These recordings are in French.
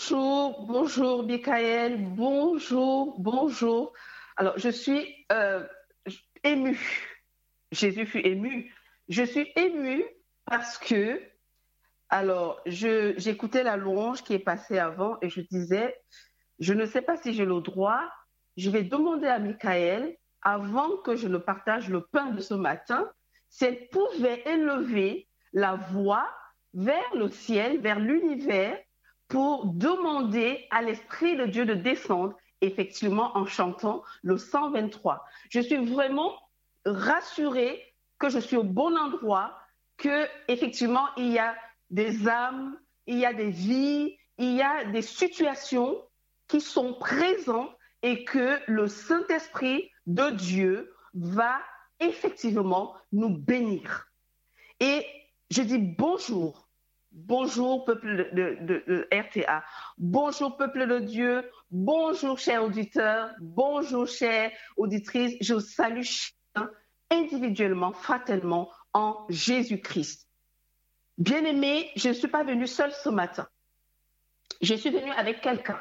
Bonjour, bonjour Michael, bonjour, bonjour. Alors, je suis euh, émue. Jésus fut ému. Je suis émue parce que, alors, j'écoutais la louange qui est passée avant et je disais, je ne sais pas si j'ai le droit, je vais demander à Michael, avant que je ne partage le pain de ce matin, si elle pouvait élever la voix vers le ciel, vers l'univers, pour demander à l'Esprit de Dieu de descendre, effectivement, en chantant le 123. Je suis vraiment rassurée que je suis au bon endroit, que effectivement il y a des âmes, il y a des vies, il y a des situations qui sont présentes et que le Saint-Esprit de Dieu va effectivement nous bénir. Et je dis bonjour, bonjour peuple de, RTA, bonjour peuple de Dieu, bonjour chers auditeurs, bonjour chères auditrices, je vous salue individuellement, fraternellement en Jésus-Christ. Bien-aimé, je ne suis pas venue seule ce matin. Je suis venue avec quelqu'un.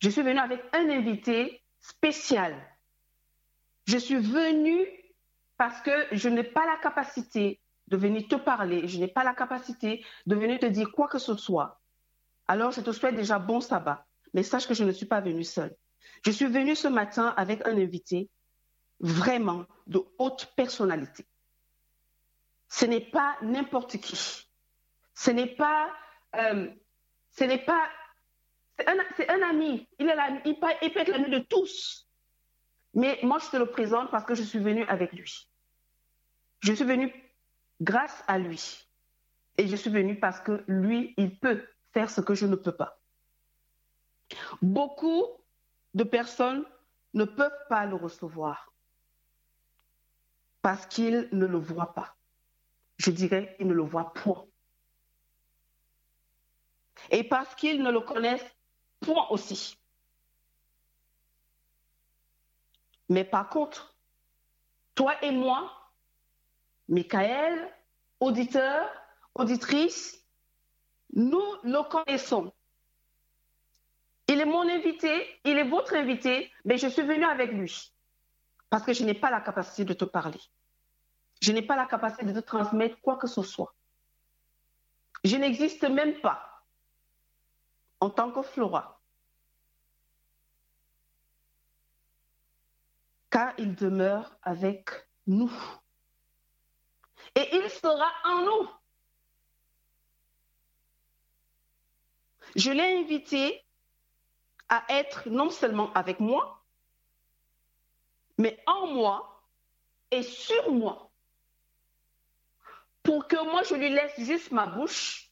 Je suis venue avec un invité spécial. Je suis venue parce que je n'ai pas la capacité de venir te parler, je n'ai pas la capacité de venir te dire quoi que ce soit. Alors je te souhaite déjà bon sabbat, mais sache que je ne suis pas venue seule. Je suis venue ce matin avec un invité vraiment de haute personnalité. Ce n'est pas n'importe qui. Ce n'est pas, euh, ce n'est pas, c'est un, ami. Il, est il, peut, il peut être l'ami de tous. Mais moi, je te le présente parce que je suis venue avec lui. Je suis venue grâce à lui. Et je suis venue parce que lui, il peut faire ce que je ne peux pas. Beaucoup de personnes ne peuvent pas le recevoir parce qu'ils ne le voient pas. Je dirais, ils ne le voient point. Et parce qu'ils ne le connaissent point aussi. Mais par contre, toi et moi, Michael, auditeur, auditrice, nous le connaissons. Il est mon invité, il est votre invité, mais je suis venue avec lui parce que je n'ai pas la capacité de te parler. Je n'ai pas la capacité de te transmettre quoi que ce soit. Je n'existe même pas en tant que Flora. Car il demeure avec nous. Et il sera en nous. Je l'ai invité à être non seulement avec moi, mais en moi et sur moi pour que moi, je lui laisse juste ma bouche,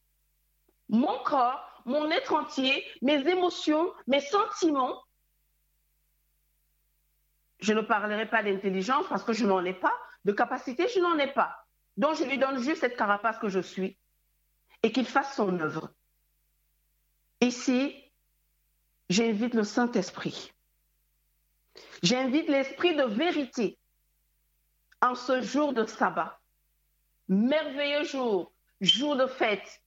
mon corps, mon être entier, mes émotions, mes sentiments. Je ne parlerai pas d'intelligence parce que je n'en ai pas, de capacité, je n'en ai pas. Donc, je lui donne juste cette carapace que je suis et qu'il fasse son œuvre. Ici, j'invite le Saint-Esprit. J'invite l'Esprit de vérité en ce jour de sabbat merveilleux jour, jour de fête,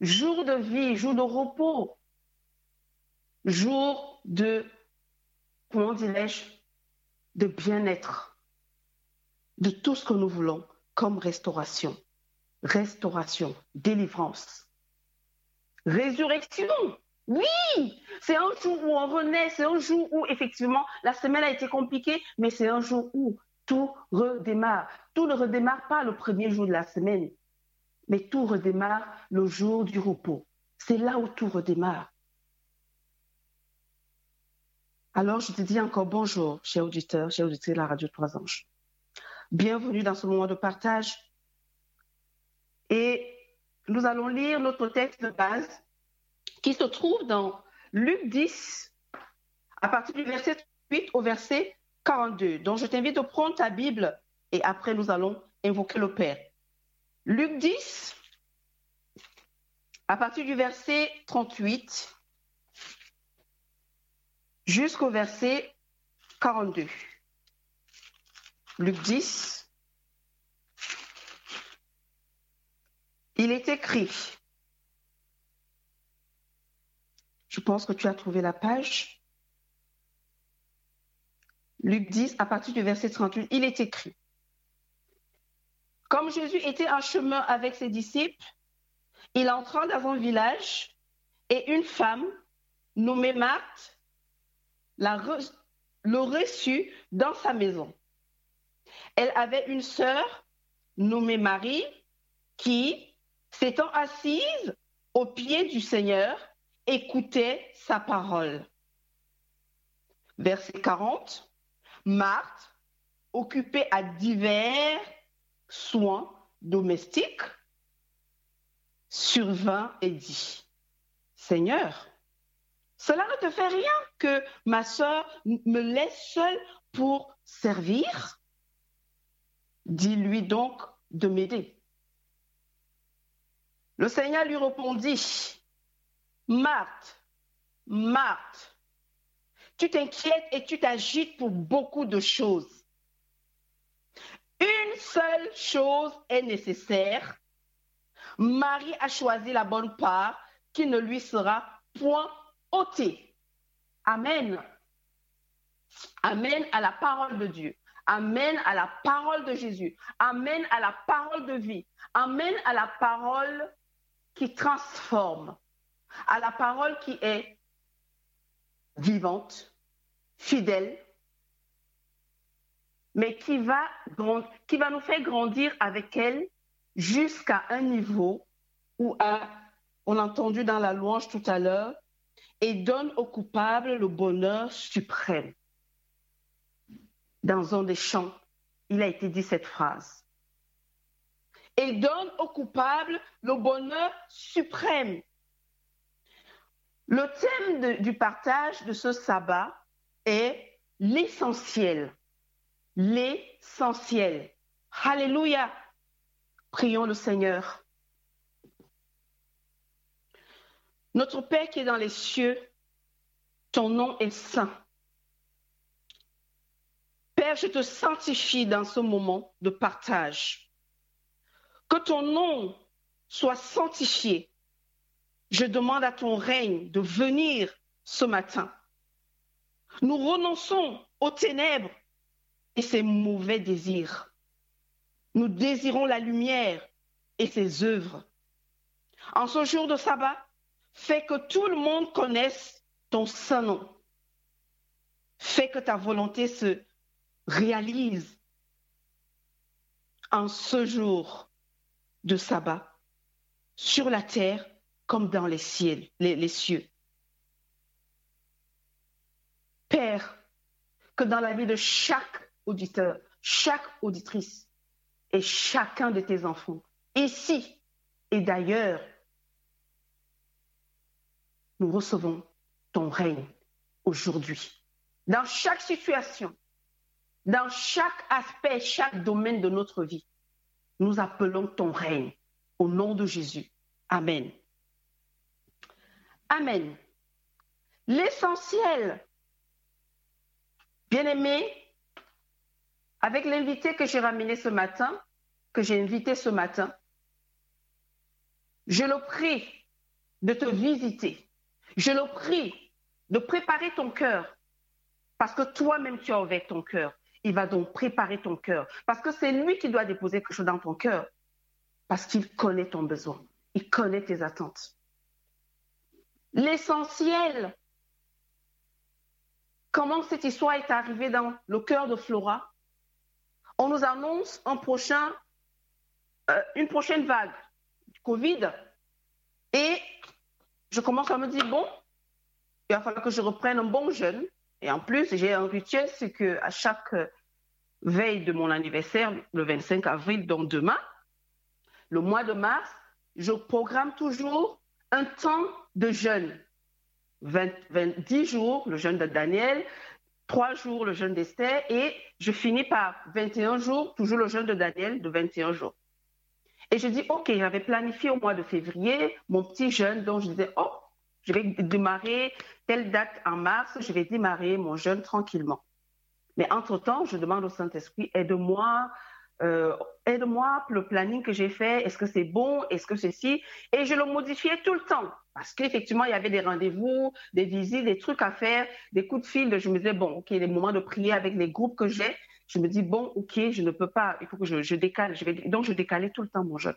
jour de vie, jour de repos, jour de, comment dirais-je, de bien-être, de tout ce que nous voulons comme restauration, restauration, délivrance, résurrection. Oui, c'est un jour où on renaît, c'est un jour où effectivement la semaine a été compliquée, mais c'est un jour où tout redémarre. Tout ne redémarre pas le premier jour de la semaine, mais tout redémarre le jour du repos. C'est là où tout redémarre. Alors, je te dis encore bonjour, chers auditeurs, chers auditeurs de la radio Trois Anges. Bienvenue dans ce moment de partage. Et nous allons lire notre texte de base qui se trouve dans Luc 10, à partir du verset 8 au verset 42. Donc, je t'invite à prendre ta Bible et après, nous allons invoquer le Père. Luc 10, à partir du verset 38 jusqu'au verset 42. Luc 10, il est écrit, Je pense que tu as trouvé la page. Luc 10, à partir du verset 38, il est écrit. Comme Jésus était en chemin avec ses disciples, il entra dans un village et une femme nommée Marthe le reçut dans sa maison. Elle avait une sœur nommée Marie qui, s'étant assise au pied du Seigneur, écoutait sa parole. Verset 40. Marthe, occupée à divers soins domestiques, survint et dit, Seigneur, cela ne te fait rien que ma sœur me laisse seule pour servir? Dis-lui donc de m'aider. Le Seigneur lui répondit, Marthe, Marthe, tu t'inquiètes et tu t'agites pour beaucoup de choses. Une seule chose est nécessaire. Marie a choisi la bonne part qui ne lui sera point ôtée. Amen. Amen à la parole de Dieu. Amen à la parole de Jésus. Amen à la parole de vie. Amen à la parole qui transforme. À la parole qui est vivante, fidèle, mais qui va, qui va nous faire grandir avec elle jusqu'à un niveau où, on a entendu dans la louange tout à l'heure, et donne au coupable le bonheur suprême dans un des chants, il a été dit cette phrase. Et donne au coupable le bonheur suprême. Le thème du partage de ce sabbat est l'essentiel. L'essentiel. Alléluia. Prions le Seigneur. Notre Père qui est dans les cieux, ton nom est saint. Père, je te sanctifie dans ce moment de partage. Que ton nom soit sanctifié. Je demande à ton règne de venir ce matin. Nous renonçons aux ténèbres et ses mauvais désirs. Nous désirons la lumière et ses œuvres. En ce jour de sabbat, fais que tout le monde connaisse ton saint nom. Fais que ta volonté se réalise en ce jour de sabbat sur la terre comme dans les, cieux. Père, que dans la vie de chaque auditeur, chaque auditrice et chacun de tes enfants, ici et d'ailleurs, nous recevons ton règne aujourd'hui. Dans chaque situation, dans chaque aspect, chaque domaine de notre vie. Nous appelons ton règne au nom de Jésus. Amen. Amen. L'essentiel, bien aimé, avec l'invité que j'ai ramené ce matin, que j'ai invité ce matin, je le prie de te visiter. Je le prie de préparer ton cœur parce que toi-même tu as ouvert ton cœur il va donc préparer ton cœur. Parce que c'est lui qui doit déposer quelque chose dans ton cœur. Parce qu'il connaît ton besoin. Il connaît tes attentes. L'essentiel, comment cette histoire est arrivée dans le cœur de Flora, on nous annonce un prochain, euh, une prochaine vague du Covid. Et je commence à me dire, bon, il va falloir que je reprenne un bon jeûne et en plus, j'ai un rituel, c'est que à chaque veille de mon anniversaire, le 25 avril, donc demain, le mois de mars, je programme toujours un temps de jeûne. 20, 10 jours, le jeûne de Daniel, 3 jours, le jeûne d'Esther, et je finis par 21 jours, toujours le jeûne de Daniel de 21 jours. Et je dis, OK, j'avais planifié au mois de février mon petit jeûne, donc je disais, oh, je vais démarrer telle date en mars, je vais démarrer mon jeûne tranquillement. Mais entre-temps, je demande au Saint-Esprit, aide-moi, euh, aide-moi le planning que j'ai fait, est-ce que c'est bon, est-ce que c'est si Et je le modifiais tout le temps. Parce qu'effectivement, il y avait des rendez-vous, des visites, des trucs à faire, des coups de fil. Je me disais, bon, OK, les moments de prier avec les groupes que j'ai, je me dis, bon, OK, je ne peux pas, il faut que je, décale. Donc, je décalais tout le temps mon jeûne.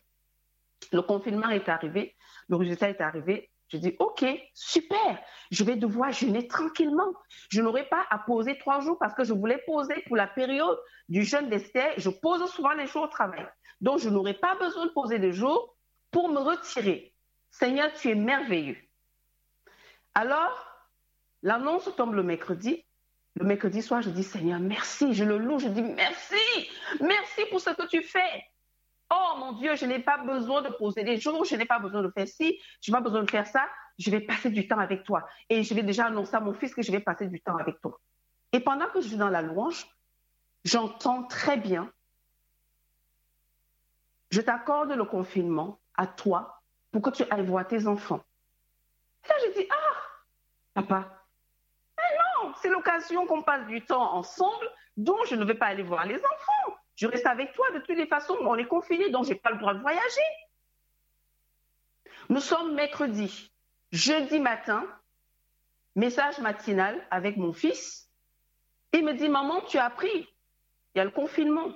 Le confinement est arrivé, le résultat est arrivé. Je dis, OK, super, je vais devoir jeûner tranquillement. Je n'aurai pas à poser trois jours parce que je voulais poser pour la période du jeûne d'Esther. Je pose souvent les jours au travail. Donc, je n'aurai pas besoin de poser des jours pour me retirer. Seigneur, tu es merveilleux. Alors, l'annonce tombe le mercredi. Le mercredi soir, je dis, Seigneur, merci. Je le loue, je dis, merci. Merci pour ce que tu fais. Oh mon Dieu, je n'ai pas besoin de poser des jours, je n'ai pas besoin de faire ci, je n'ai pas besoin de faire ça. Je vais passer du temps avec toi. Et je vais déjà annoncer à mon fils que je vais passer du temps avec toi. Et pendant que je suis dans la louange, j'entends très bien, je t'accorde le confinement à toi pour que tu ailles voir tes enfants. Et là, je dis, ah, papa, mais non, c'est l'occasion qu'on passe du temps ensemble, donc je ne vais pas aller voir les enfants. Je reste avec toi de toutes les façons. On est confinés, donc je n'ai pas le droit de voyager. Nous sommes mercredi. Jeudi matin, message matinal avec mon fils. Il me dit, maman, tu as appris. Il y a le confinement.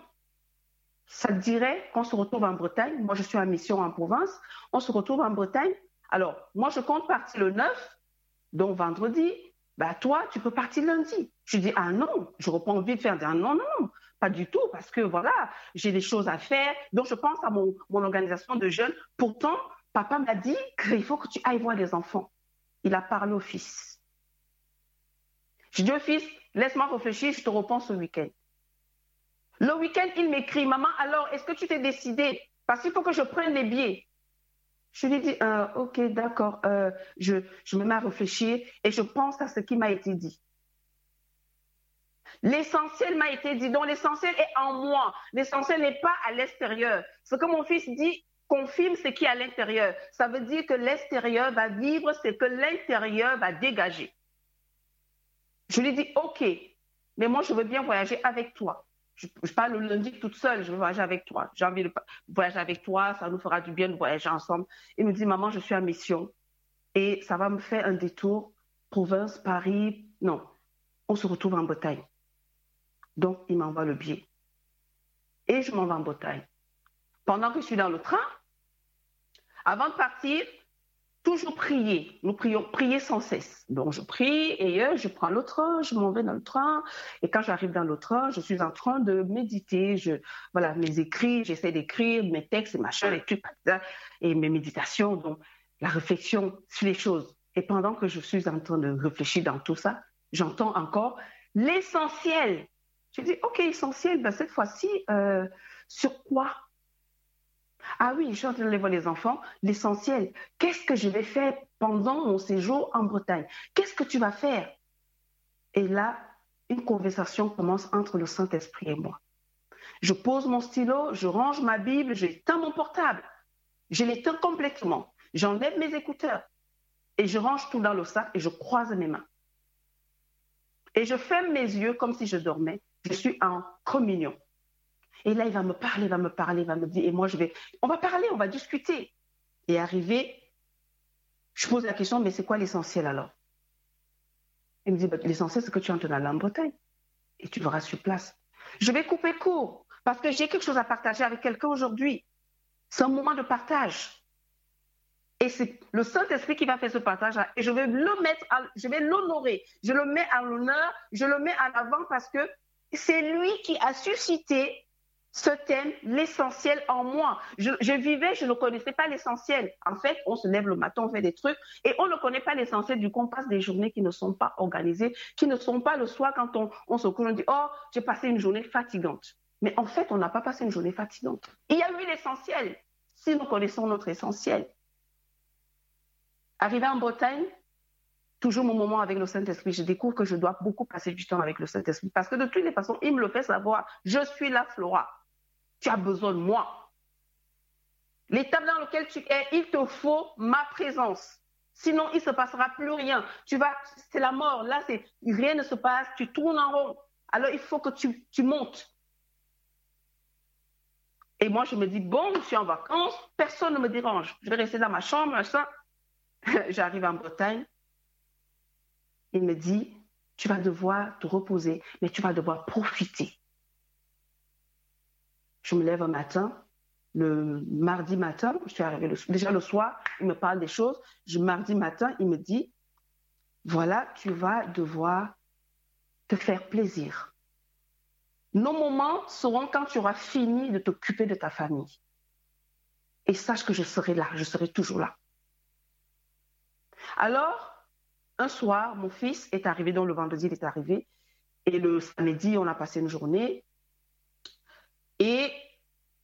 Ça te dirait qu'on se retrouve en Bretagne? Moi, je suis en mission en province. On se retrouve en Bretagne. Alors, moi, je compte partir le 9, donc vendredi. Bah, toi, tu peux partir lundi. Je dis, ah non, je reprends de faire. Ah, non, non, non. Pas du tout, parce que voilà, j'ai des choses à faire. Donc, je pense à mon, organisation de jeunes. Pourtant, papa m'a dit qu'il faut que tu ailles voir les enfants. Il a parlé au fils. Je dis au fils, laisse-moi réfléchir, je te réponds ce week-end. Le week-end, il m'écrit, maman, alors, est-ce que tu t'es décidé Parce qu'il faut que je prenne les billets. Je lui dis, euh, ok, d'accord, euh, je me mets à réfléchir et je pense à ce qui m'a été dit. L'essentiel m'a été dit. Donc l'essentiel est en moi. L'essentiel n'est pas à l'extérieur. Ce que mon fils dit confirme ce qui est à l'intérieur. Ça veut dire que l'extérieur va vivre ce que l'intérieur va dégager. Je lui dis, OK, mais moi, je veux bien voyager avec toi. Je, parle le lundi toute seule, je veux voyager avec toi. J'ai envie de voyager avec toi, ça nous fera du bien de voyager ensemble. Il me dit, maman, je suis en mission et ça va me faire un détour, province, Paris. Non, on se retrouve en Bretagne. Donc, il m'envoie le billet. Et je m'en vais en Bretagne. Pendant que je suis dans le train, avant de partir, toujours prier. Nous prions, prier sans cesse. Donc, je prie et euh, je prends le train, je m'en vais dans le train. Et quand j'arrive dans le train, je suis en train de méditer. Je, voilà, mes écrits, j'essaie d'écrire mes textes et machin, et tout, et mes méditations. Donc, la réflexion sur les choses. Et pendant que je suis en train de réfléchir dans tout ça, j'entends encore l'essentiel je dis, OK, essentiel, ben, cette fois-ci, euh, sur quoi? Ah oui, je suis en train de voir les enfants. L'essentiel, qu'est-ce que je vais faire pendant mon séjour en Bretagne? Qu'est-ce que tu vas faire? Et là, une conversation commence entre le Saint-Esprit et moi. Je pose mon stylo, je range ma Bible, j'éteins mon portable. Je l'éteins complètement. J'enlève mes écouteurs et je range tout dans le sac et je croise mes mains. Et je ferme mes yeux comme si je dormais je suis en communion. Et là, il va me parler, il va me parler, il va me dire, et moi, je vais, on va parler, on va discuter. Et arrivé, je pose la question, mais c'est quoi l'essentiel alors? Il me dit, bah, l'essentiel, c'est que tu entres dans la Bretagne et tu verras sur place. Je vais couper court parce que j'ai quelque chose à partager avec quelqu'un aujourd'hui. C'est un moment de partage. Et c'est le Saint-Esprit qui va faire ce partage-là. Et je vais le mettre, je vais l'honorer. Je le mets à l'honneur, je le mets à l'avant parce que c'est lui qui a suscité ce thème, l'essentiel en moi. Je, vivais, je ne connaissais pas l'essentiel. En fait, on se lève le matin, on fait des trucs et on ne connaît pas l'essentiel du qu'on passe des journées qui ne sont pas organisées, qui ne sont pas le soir quand on, on se couche, on dit Oh, j'ai passé une journée fatigante. Mais en fait, on n'a pas passé une journée fatigante. Il y a eu l'essentiel, si nous connaissons notre essentiel. Arrivé en Bretagne, toujours mon moment avec le Saint-Esprit, je découvre que je dois beaucoup passer du temps avec le Saint-Esprit parce que de toutes les façons, il me le fait savoir. Je suis la Flora. Tu as besoin de moi. L'étape dans laquelle tu es, il te faut ma présence. Sinon, il ne se passera plus rien. Tu vas, c'est la mort. Là, c'est rien ne se passe. Tu tournes en rond. Alors, il faut que tu, tu montes. Et moi, je me dis, bon, je suis en vacances, personne ne me dérange. Je vais rester dans ma chambre, ça. j'arrive en Bretagne, il me dit, tu vas devoir te reposer, mais tu vas devoir profiter. Je me lève un matin, le mardi matin, je suis arrivée déjà le soir, il me parle des choses. Le mardi matin, il me dit, voilà, tu vas devoir te faire plaisir. Nos moments seront quand tu auras fini de t'occuper de ta famille. Et sache que je serai là, je serai toujours là. Alors, un soir, mon fils est arrivé, donc le vendredi, il est arrivé. Et le samedi, on a passé une journée. Et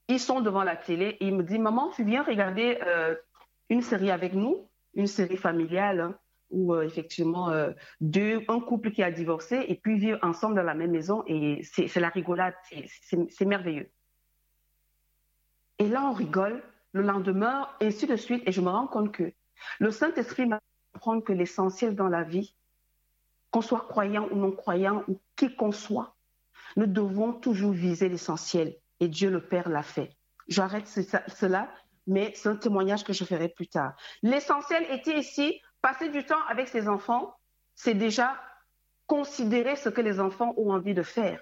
ils sont devant la télé et il me dit Maman, tu viens regarder euh, une série avec nous, une série familiale, hein, où euh, effectivement, euh, deux, un couple qui a divorcé et puis vivent ensemble dans la même maison et c'est la rigolade, c'est merveilleux. Et là, on rigole le lendemain, ainsi de suite, et je me rends compte que le Saint-Esprit m'a apprendre que l'essentiel dans la vie, qu'on soit croyant ou non croyant, ou qui qu'on soit, nous devons toujours viser l'essentiel et Dieu le Père l'a fait. J'arrête cela, mais c'est un témoignage que je ferai plus tard. L'essentiel était ici, passer du temps avec ses enfants, c'est déjà considérer ce que les enfants ont envie de faire.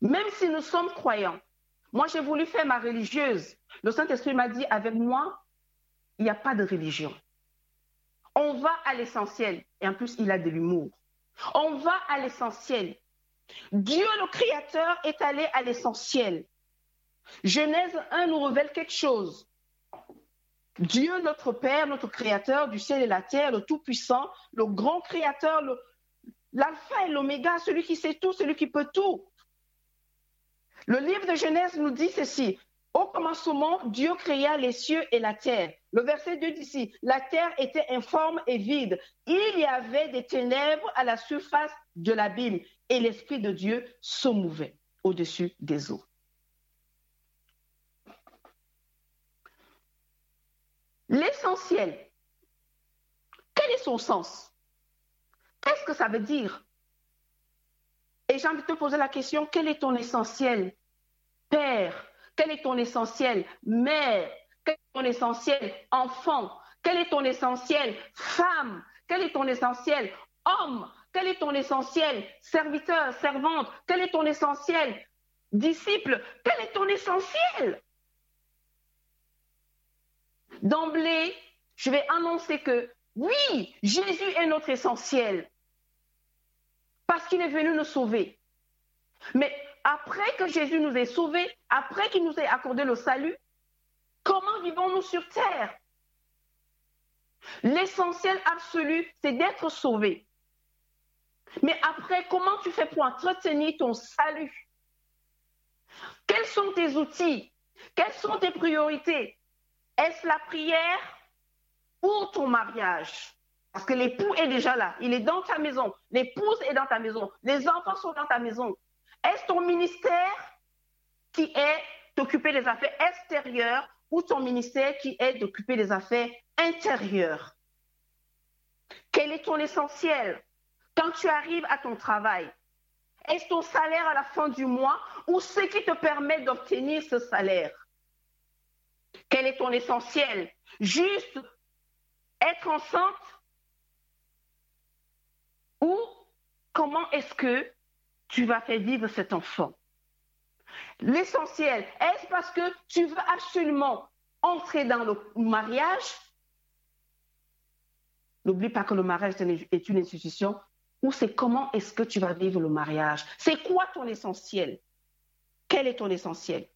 Même si nous sommes croyants, moi j'ai voulu faire ma religieuse. Le Saint-Esprit m'a dit, avec moi, il n'y a pas de religion. On va à l'essentiel. Et en plus, il a de l'humour. On va à l'essentiel. Dieu le Créateur est allé à l'essentiel. Genèse 1 nous révèle quelque chose. Dieu, notre Père, notre Créateur du ciel et la terre, le Tout-Puissant, le grand Créateur, l'alpha et l'oméga, celui qui sait tout, celui qui peut tout. Le livre de Genèse nous dit ceci. Au commencement, Dieu créa les cieux et la terre. Le verset 2 dit ici, la terre était informe et vide. Il y avait des ténèbres à la surface de l'abîme et l'Esprit de Dieu se mouvait au-dessus des eaux. L'essentiel, quel est son sens? Qu'est-ce que ça veut dire? Et j'ai envie de te poser la question, quel est ton essentiel Père, quel est ton essentiel Mère, ton essentiel Enfant, quel est ton essentiel Femme, quel est ton essentiel Homme, quel est ton essentiel Serviteur, servante, quel est ton essentiel Disciple, quel est ton essentiel? D'emblée, je vais annoncer que oui, Jésus est notre essentiel. Parce qu'il est venu nous sauver. Mais après que Jésus nous ait sauvés, après qu'il nous ait accordé le salut, comment vivons-nous sur terre? L'essentiel absolu, c'est d'être sauvé. Mais après, comment tu fais pour entretenir ton salut? Quels sont tes outils? Quelles sont tes priorités? Est-ce la prière ou ton mariage? Parce que l'époux est déjà là, il est dans ta maison, l'épouse est dans ta maison, les enfants sont dans ta maison. Est-ce ton ministère qui est d'occuper des affaires extérieures ou ton ministère qui est d'occuper des affaires intérieures. Quel est ton essentiel quand tu arrives à ton travail, est-ce ton salaire à la fin du mois ou ce qui te permet d'obtenir ce salaire? Quel est ton essentiel? Juste être enceinte Ou comment est-ce que tu vas faire vivre cet enfant? L'essentiel, est-ce parce que tu veux absolument entrer dans le mariage? N'oublie pas que le mariage est une institution ou c'est comment est-ce que tu vas vivre le mariage. C'est quoi ton essentiel? Quel est ton essentiel?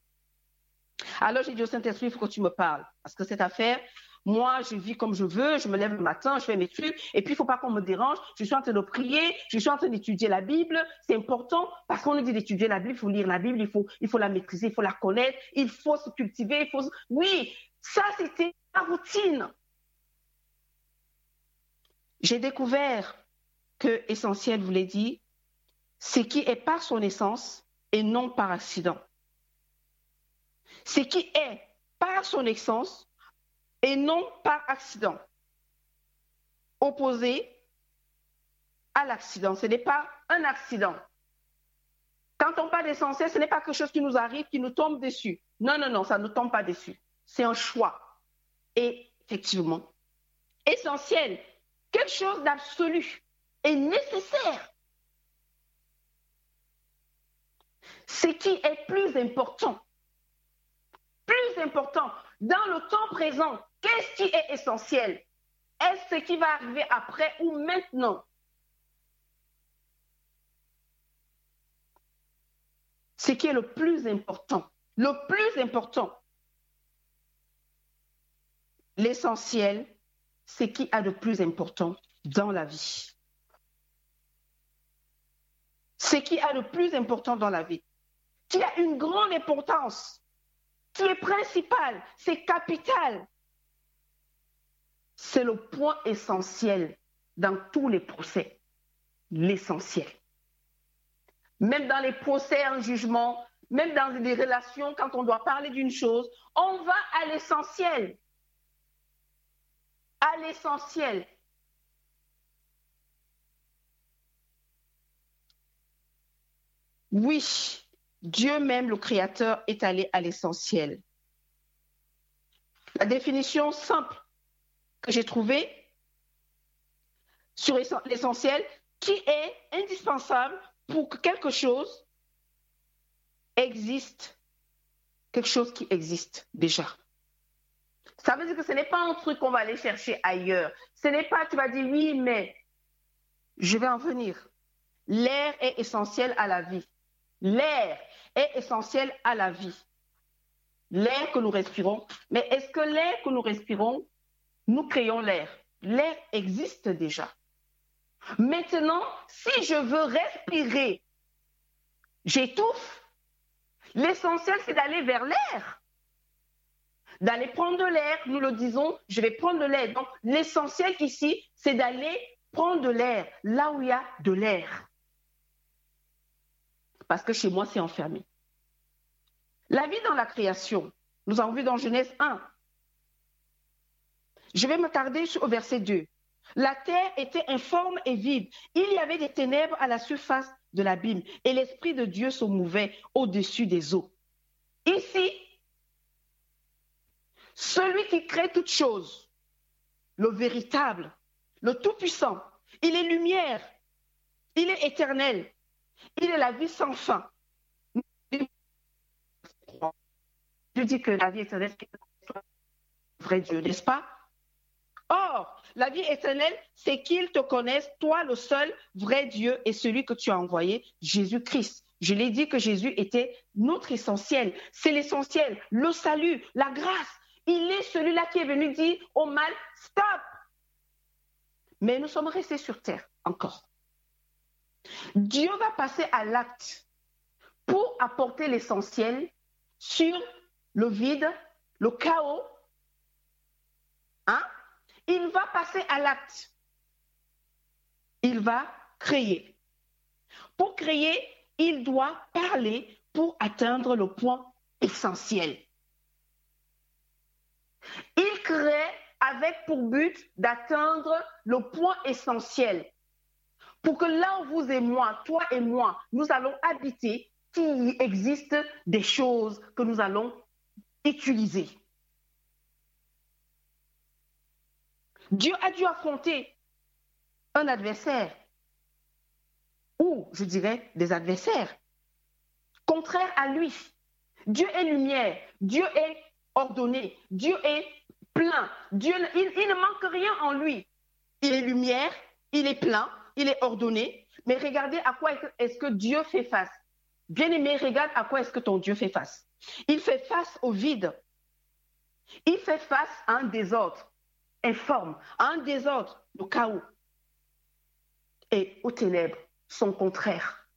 Alors j'ai dit au Saint-Esprit, il faut que tu me parles. Parce que cette affaire, moi, je vis comme je veux, je me lève le matin, je fais mes trucs, et puis il ne faut pas qu'on me dérange. Je suis en train de prier, je suis en train d'étudier la Bible. C'est important parce qu'on nous dit d'étudier la Bible, il faut lire la Bible, il faut, il faut la maîtriser, il faut la connaître, il faut se cultiver, il faut... Oui, ça, c'était la routine. J'ai découvert que essentiel voulait dire ce qui est par son essence et non par accident. Ce qui est par son essence et non par accident. Opposé à l'accident. Ce n'est pas un accident. Quand on parle d'essentiel, ce n'est pas quelque chose qui nous arrive, qui nous tombe dessus. Non, non, non, ça ne tombe pas dessus. C'est un choix. Et effectivement, essentiel, quelque chose d'absolu et nécessaire. Ce qui est plus important, plus important dans le temps présent, qu'est-ce qui est essentiel? Est-ce ce qui va arriver après ou maintenant? Ce qui est le plus important, le plus important, l'essentiel, c'est qui a de plus important dans la vie. Ce qui a le plus important dans la vie, qui a une grande importance, qui est principal, c'est capital. C'est le point essentiel dans tous les procès, l'essentiel. Même dans les procès en jugement, même dans des relations, quand on doit parler d'une chose, on va à l'essentiel. À l'essentiel. Oui, Dieu même, le Créateur, est allé à l'essentiel. La définition simple que j'ai trouvée sur l'essentiel, qui est indispensable pour que quelque chose existe, quelque chose qui existe déjà. Ça veut dire que ce n'est pas un truc qu'on va aller chercher ailleurs. Ce n'est pas, tu vas dire oui, mais je vais en venir. L'air est essentiel à la vie. L'air est essentiel à la vie. L'air que nous respirons. Mais est-ce que l'air que nous respirons, nous créons l'air L'air existe déjà. Maintenant, si je veux respirer, j'étouffe. L'essentiel, c'est d'aller vers l'air. D'aller prendre de l'air, nous le disons, je vais prendre de l'air. Donc, l'essentiel ici, c'est d'aller prendre de l'air, là où il y a de l'air parce que chez moi, c'est enfermé. La vie dans la création, nous avons vu dans Genèse 1. Je vais me tarder au verset 2. La terre était informe et vide. Il y avait des ténèbres à la surface de l'abîme et l'Esprit de Dieu se mouvait au-dessus des eaux. Ici, celui qui crée toutes choses, le véritable, le Tout-Puissant, il est lumière, il est éternel, il est la vie sans fin. Je dis que la vie éternelle, c'est vrai Dieu, n'est-ce pas? Or, la vie éternelle, c'est qu'ils te connaissent, toi le seul vrai Dieu et celui que tu as envoyé, Jésus-Christ. Je l'ai dit que Jésus était notre essentiel. C'est l'essentiel, le salut, la grâce. Il est celui-là qui est venu dire au mal, stop. Mais nous sommes restés sur terre encore. Dieu va passer à l'acte pour apporter l'essentiel sur le vide, le chaos. Hein? Il va passer à l'acte. Il va créer. Pour créer, il doit parler pour atteindre le point essentiel. Il crée avec pour but d'atteindre le point essentiel pour que là où vous et moi, toi et moi, nous allons habiter, qu'il existe des choses que nous allons utiliser. Dieu a dû affronter un adversaire, ou je dirais des adversaires, contraires à lui. Dieu est lumière, Dieu est ordonné, Dieu est plein, Dieu, il, il ne manque rien en lui. Il est lumière, il est plein, il est ordonné, mais regardez à quoi est-ce que Dieu fait face. Bien-aimé, regarde à quoi est-ce que ton Dieu fait face. Il fait face au vide. Il fait face à un désordre informe, un désordre, le chaos. Et aux ténèbres, son contraire.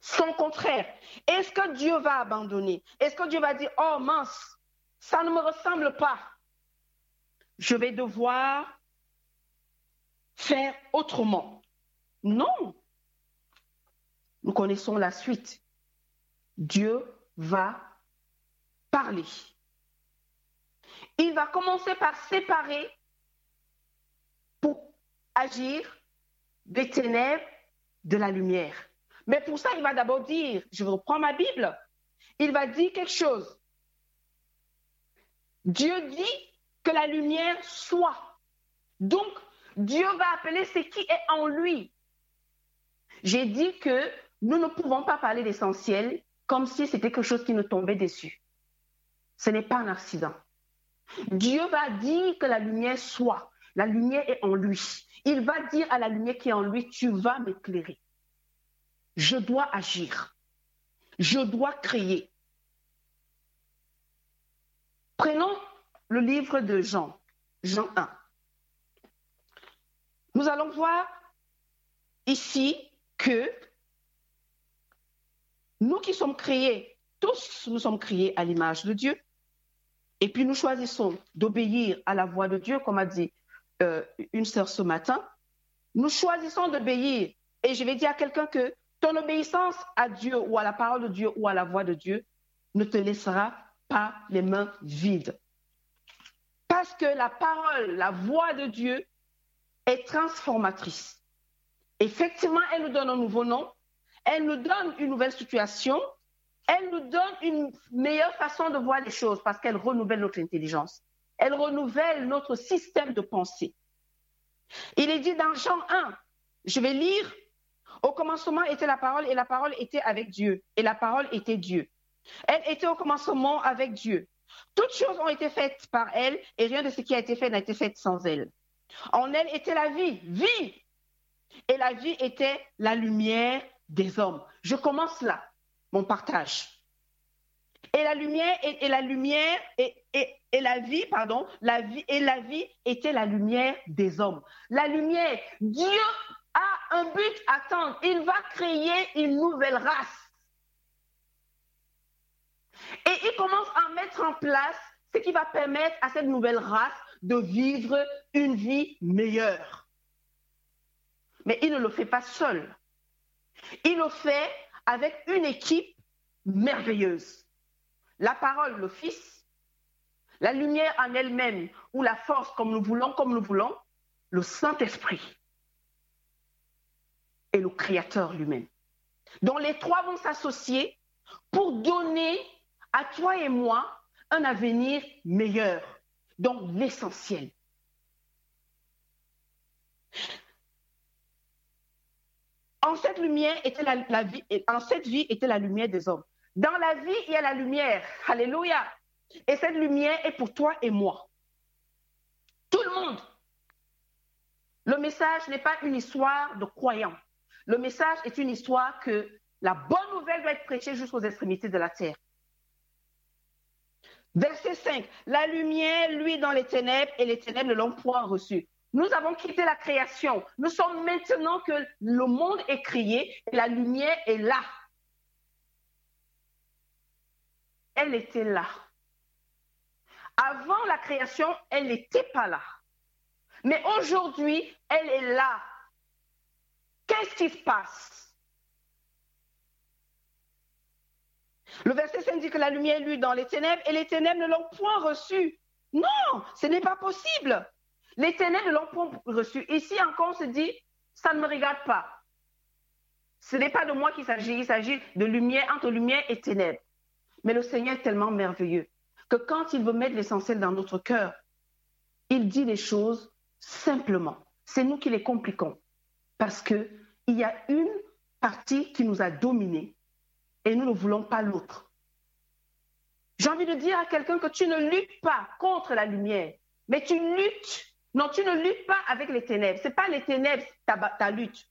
Son contraire. Est-ce que Dieu va abandonner? Est-ce que Dieu va dire, oh mince, ça ne me ressemble pas. Je vais devoir faire autrement. Non. Nous connaissons la suite. Dieu va parler. Il va commencer par séparer pour agir des ténèbres de la lumière. Mais pour ça, il va d'abord dire, je reprends ma Bible, il va dire quelque chose. Dieu dit que la lumière soit. Donc, Dieu va appeler ce qui est en lui. J'ai dit que nous ne pouvons pas parler d'essentiel comme si c'était quelque chose qui nous tombait dessus. Ce n'est pas un accident. Dieu va dire que la lumière soit. La lumière est en lui. Il va dire à la lumière qui est en lui, tu vas m'éclairer. Je dois agir. Je dois créer. Prenons le livre de Jean, Jean 1. Nous allons voir ici que nous qui sommes créés, tous nous sommes créés à l'image de Dieu, et puis nous choisissons d'obéir à la voix de Dieu, comme a dit euh, une sœur ce matin. Nous choisissons d'obéir. Et je vais dire à quelqu'un que ton obéissance à Dieu ou à la parole de Dieu ou à la voix de Dieu ne te laissera pas les mains vides. Parce que la parole, la voix de Dieu est transformatrice. Effectivement, elle nous donne un nouveau nom, elle nous donne une nouvelle situation, elle nous donne une meilleure façon de voir les choses parce qu'elle renouvelle notre intelligence. Elle renouvelle notre système de pensée. Il est dit dans Jean 1, je vais lire, au commencement était la parole et la parole était avec Dieu et la parole était Dieu. Elle était au commencement avec Dieu. Toutes choses ont été faites par elle et rien de ce qui a été fait n'a été fait sans elle. En elle était la vie, vie. Et la vie était la lumière des hommes. Je commence là, mon partage. Et la lumière et, la lumière et, et, la vie, pardon, la vie et la vie était la lumière des hommes. La lumière, Dieu a un but à attendre. Il va créer une nouvelle race. Et il commence à mettre en place ce qui va permettre à cette nouvelle race de vivre une vie meilleure. Mais il ne le fait pas seul. Il le fait avec une équipe merveilleuse. La parole, le Fils, la lumière en elle-même, ou la force, comme nous voulons, comme nous voulons, le Saint-Esprit et le Créateur lui-même. dont les trois vont s'associer pour donner à toi et moi un avenir meilleur. Donc l'essentiel. En cette lumière était la, vie, en cette vie était la lumière des hommes. Dans la vie, il y a la lumière. Alléluia. Et cette lumière est pour toi et moi. Tout le monde. Le message n'est pas une histoire de croyants. Le message est une histoire que la bonne nouvelle doit être prêchée jusqu'aux extrémités de la terre. Verset 5. La lumière, lui, dans les ténèbres, et les ténèbres ne l'ont point reçu. Nous avons quitté la création. Nous sommes maintenant que le monde est créé et la lumière est là. Elle était là. Avant la création, elle n'était pas là. Mais aujourd'hui, elle est là. Qu'est-ce qui se passe? Le verset 5 dit que la lumière lui dans les ténèbres et les ténèbres ne l'ont point reçu. Non, ce n'est pas possible. Les ténèbres l'ont reçu. Ici encore, on se dit, ça ne me regarde pas. Ce n'est pas de moi qu'il s'agit, il s'agit de lumière, entre lumière et ténèbres. Mais le Seigneur est tellement merveilleux que quand il veut mettre l'essentiel dans notre cœur, il dit les choses simplement. C'est nous qui les compliquons parce qu'il y a une partie qui nous a dominés et nous ne voulons pas l'autre. J'ai envie de dire à quelqu'un que tu ne luttes pas contre la lumière, mais tu luttes. Non, tu ne luttes pas avec les ténèbres. Ce n'est pas les ténèbres ta, lutte.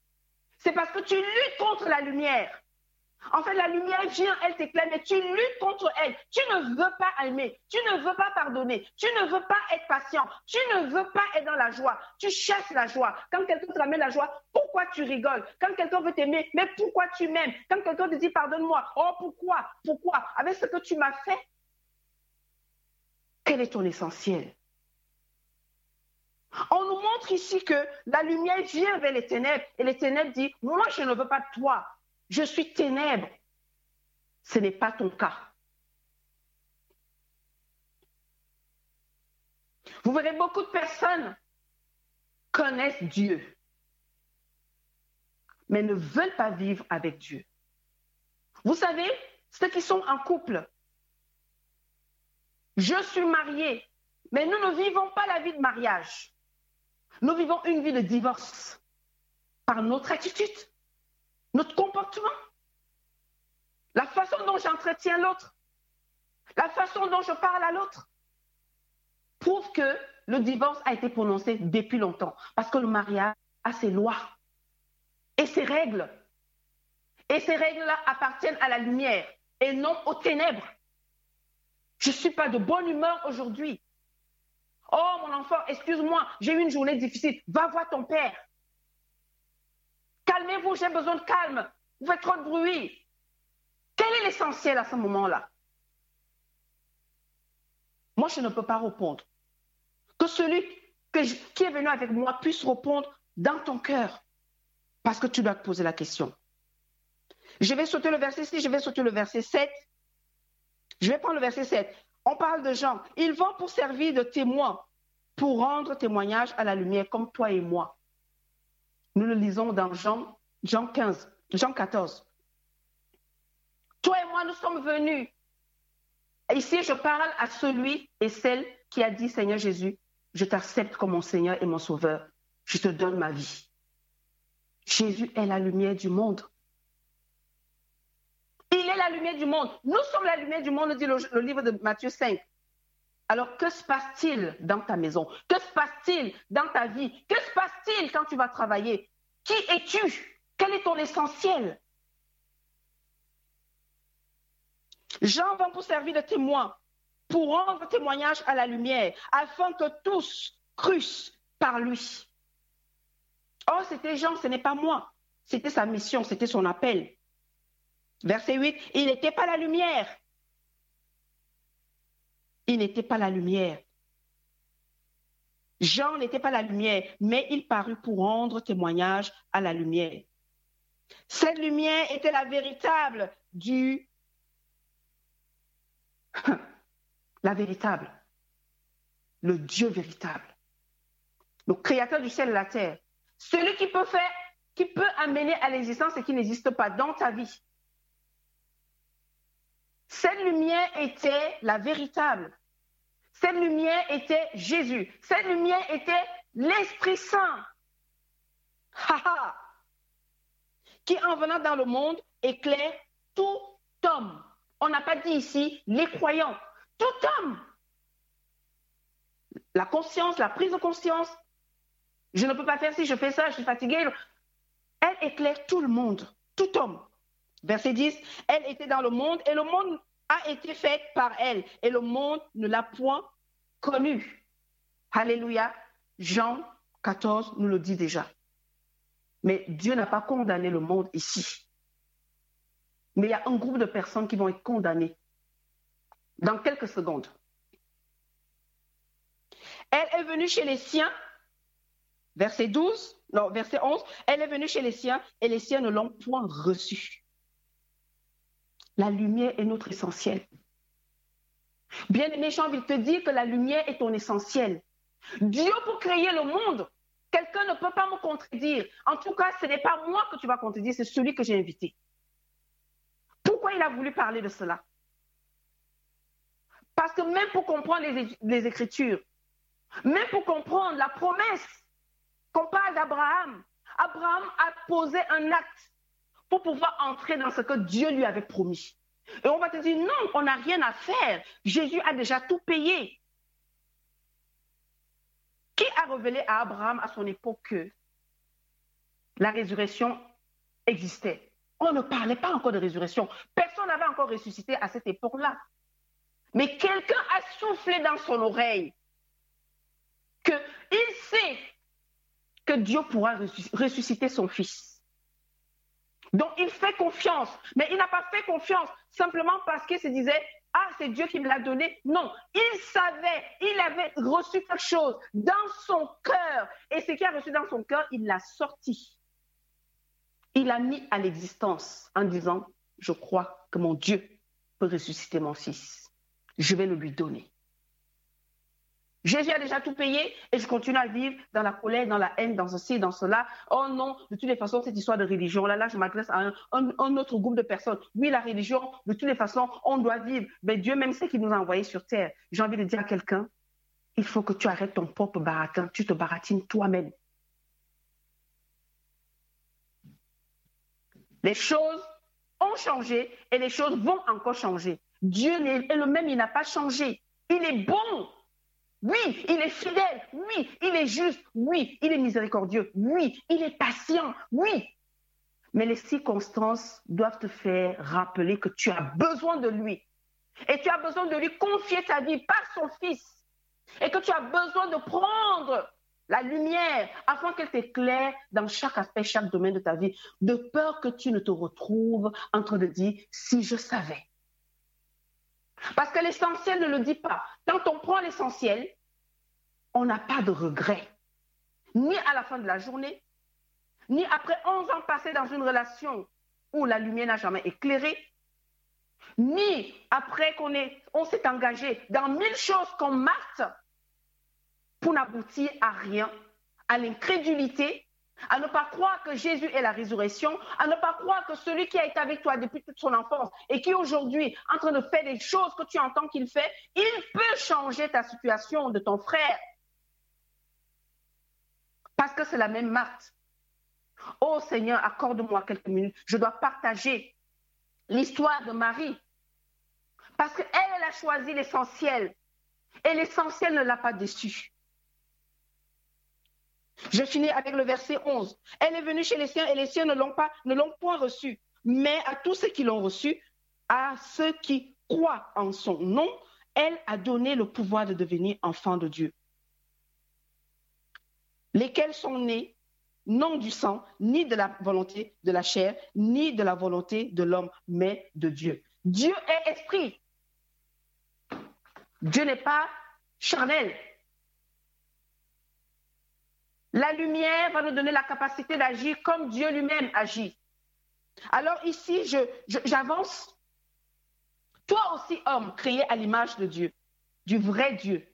C'est parce que tu luttes contre la lumière. En fait, la lumière vient, elle t'éclaire, mais tu luttes contre elle. Tu ne veux pas aimer, tu ne veux pas pardonner, tu ne veux pas être patient, tu ne veux pas être dans la joie. Tu cherches la joie. Quand quelqu'un te ramène la joie, pourquoi tu rigoles? Quand quelqu'un veut t'aimer, mais pourquoi tu m'aimes? Quand quelqu'un te dit pardonne-moi, oh pourquoi? Pourquoi? Avec ce que tu m'as fait, quel est ton essentiel? On nous montre ici que la lumière vient vers les ténèbres et les ténèbres disent, moi je ne veux pas de toi, je suis ténèbre. Ce n'est pas ton cas. Vous verrez beaucoup de personnes connaissent Dieu, mais ne veulent pas vivre avec Dieu. Vous savez, ceux qui sont en couple, je suis mariée, Mais nous ne vivons pas la vie de mariage. Nous vivons une vie de divorce par notre attitude, notre comportement, la façon dont j'entretiens l'autre, la façon dont je parle à l'autre, prouve que le divorce a été prononcé depuis longtemps. Parce que le mariage a ses lois et ses règles. Et ces règles-là appartiennent à la lumière et non aux ténèbres. Je ne suis pas de bonne humeur aujourd'hui. Oh, mon enfant, excuse-moi, j'ai eu une journée difficile. Va voir ton père. Calmez-vous, j'ai besoin de calme. Vous faites trop de bruit. Quel est l'essentiel à ce moment-là? Moi, je ne peux pas répondre. Que celui qui est venu avec moi puisse répondre dans ton cœur. Parce que tu dois te poser la question. Je vais sauter le verset 6, je vais sauter le verset 7. Je vais prendre le verset 7. On parle de Jean. Ils vont pour servir de témoins, pour rendre témoignage à la lumière, comme toi et moi. Nous le lisons dans Jean, Jean 15, Jean 14. Toi et moi, nous sommes venus. Ici, je parle à celui et celle qui a dit, Seigneur Jésus, je t'accepte comme mon Seigneur et mon Sauveur. Je te donne ma vie. Jésus est la lumière du monde. La lumière du monde. Nous sommes la lumière du monde, dit le, le livre de Matthieu 5. Alors, que se passe-t-il dans ta maison? Que se passe-t-il dans ta vie? Que se passe-t-il quand tu vas travailler? Qui es-tu? Quel est ton essentiel? Jean va pour servir de témoin, pour rendre témoignage à la lumière, afin que tous crussent par lui. Oh, c'était Jean, ce n'est pas moi. C'était sa mission, c'était son appel. Verset 8, il n'était pas la lumière. Il n'était pas la lumière. Jean n'était pas la lumière, mais il parut pour rendre témoignage à la lumière. Cette lumière était la véritable du... la véritable. Le Dieu véritable. Le créateur du ciel et de la terre. Celui qui peut faire, qui peut amener à l'existence et qui n'existe pas dans ta vie. Cette lumière était la véritable. Cette lumière était Jésus. Cette lumière était l'Esprit Saint. qui en venant dans le monde éclaire tout homme. On n'a pas dit ici les croyants, tout homme. La conscience, la prise de conscience. Je ne peux pas faire si je fais ça, je suis fatiguée. Elle éclaire tout le monde, tout homme. Verset 10, elle était dans le monde et le monde a été fait par elle et le monde ne l'a point connue. Alléluia. Jean 14 nous le dit déjà. Mais Dieu n'a pas condamné le monde ici. Mais il y a un groupe de personnes qui vont être condamnées dans quelques secondes. Elle est venue chez les siens, verset 12, non, verset 11, elle est venue chez les siens et les siens ne l'ont point reçue. La lumière est notre essentiel. Bien aimé, j'ai envie te dire que la lumière est ton essentiel. Dieu pour créer le monde, quelqu'un ne peut pas me contredire. En tout cas, ce n'est pas moi que tu vas contredire, c'est celui que j'ai invité. Pourquoi il a voulu parler de cela? Parce que même pour comprendre les, les Écritures, même pour comprendre la promesse qu'on parle d'Abraham, Abraham a posé un acte pour pouvoir entrer dans ce que Dieu lui avait promis. Et on va te dire, non, on n'a rien à faire. Jésus a déjà tout payé. Qui a révélé à Abraham à son époque que la résurrection existait? On ne parlait pas encore de résurrection. Personne n'avait encore ressuscité à cette époque-là. Mais quelqu'un a soufflé dans son oreille qu'il sait que Dieu pourra ressusciter son fils. Donc il fait confiance, mais il n'a pas fait confiance simplement parce qu'il se disait, ah, c'est Dieu qui me l'a donné. Non, il savait, il avait reçu quelque chose dans son cœur. Et ce qu'il a reçu dans son cœur, il l'a sorti. Il l'a mis à l'existence en disant, je crois que mon Dieu peut ressusciter mon fils. Je vais le lui donner. Jésus a déjà tout payé et je continue à vivre dans la colère, dans la haine, dans ceci, dans cela. Oh non, de toutes les façons, cette histoire de religion, là, là, je m'adresse à un, autre groupe de personnes. Oui, la religion, de toutes les façons, on doit vivre. Mais Dieu même sait qu'il nous a envoyés sur terre. J'ai envie de dire à quelqu'un, il faut que tu arrêtes ton propre baratin, tu te baratines toi-même. Les choses ont changé et les choses vont encore changer. Dieu est le même, il n'a pas changé. Il est bon. Oui, il est fidèle. Oui, il est juste. Oui, il est miséricordieux. Oui, il est patient. Oui. Mais les circonstances doivent te faire rappeler que tu as besoin de lui. Et tu as besoin de lui confier ta vie par son Fils. Et que tu as besoin de prendre la lumière afin qu'elle t'éclaire dans chaque aspect, chaque domaine de ta vie, de peur que tu ne te retrouves en train de dire si je savais. Parce que l'essentiel ne le dit pas. Quand on prend l'essentiel, on n'a pas de regret, ni à la fin de la journée, ni après 11 ans passés dans une relation où la lumière n'a jamais éclairé, ni après qu'on on s'est engagé dans mille choses qu'on mate pour n'aboutir à rien, à l'incrédulité, à ne pas croire que Jésus est la résurrection, à ne pas croire que celui qui a été avec toi depuis toute son enfance et qui aujourd'hui est en train de faire des choses que tu entends qu'il fait, il peut changer ta situation de ton frère. Parce que c'est la même Marthe. Oh Seigneur, accorde-moi quelques minutes. Je dois partager l'histoire de Marie. Parce qu'elle, elle a choisi l'essentiel. Et l'essentiel ne l'a pas déçue. Je finis avec le verset 11. Elle est venue chez les siens et les siens ne l'ont pas, ne point reçue. Mais à tous ceux qui l'ont reçue, à ceux qui croient en son nom, elle a donné le pouvoir de devenir enfant de Dieu. Lesquels sont nés non du sang, ni de la volonté de la chair, ni de la volonté de l'homme, mais de Dieu. Dieu est esprit. Dieu n'est pas charnel. La lumière va nous donner la capacité d'agir comme Dieu lui-même agit. Alors ici, j'avance. Toi aussi, homme, créé à l'image de Dieu, du vrai Dieu,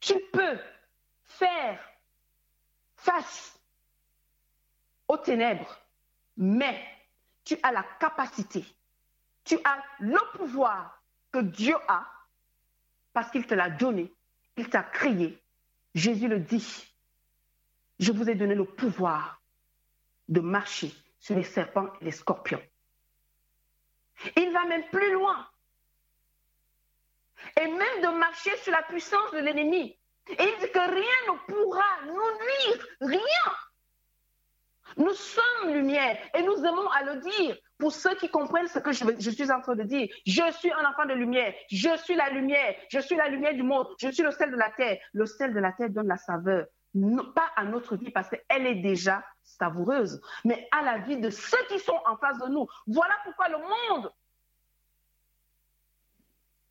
tu peux faire face aux ténèbres, mais tu as la capacité, tu as le pouvoir que Dieu a parce qu'il te l'a donné, il t'a créé. Jésus le dit je vous ai donné le pouvoir de marcher sur les serpents et les scorpions. Il va même plus loin. Et même de marcher sur la puissance de l'ennemi. Et il dit que rien ne pourra nous nuire. Rien. Nous sommes lumière et nous aimons à le dire pour ceux qui comprennent ce que je, je, suis en train de dire. Je suis un enfant de lumière. Je suis la lumière. Je suis la lumière du monde. Je suis le sel de la terre. Le sel de la terre donne la saveur pas à notre vie parce qu'elle est déjà savoureuse, mais à la vie de ceux qui sont en face de nous. Voilà pourquoi le monde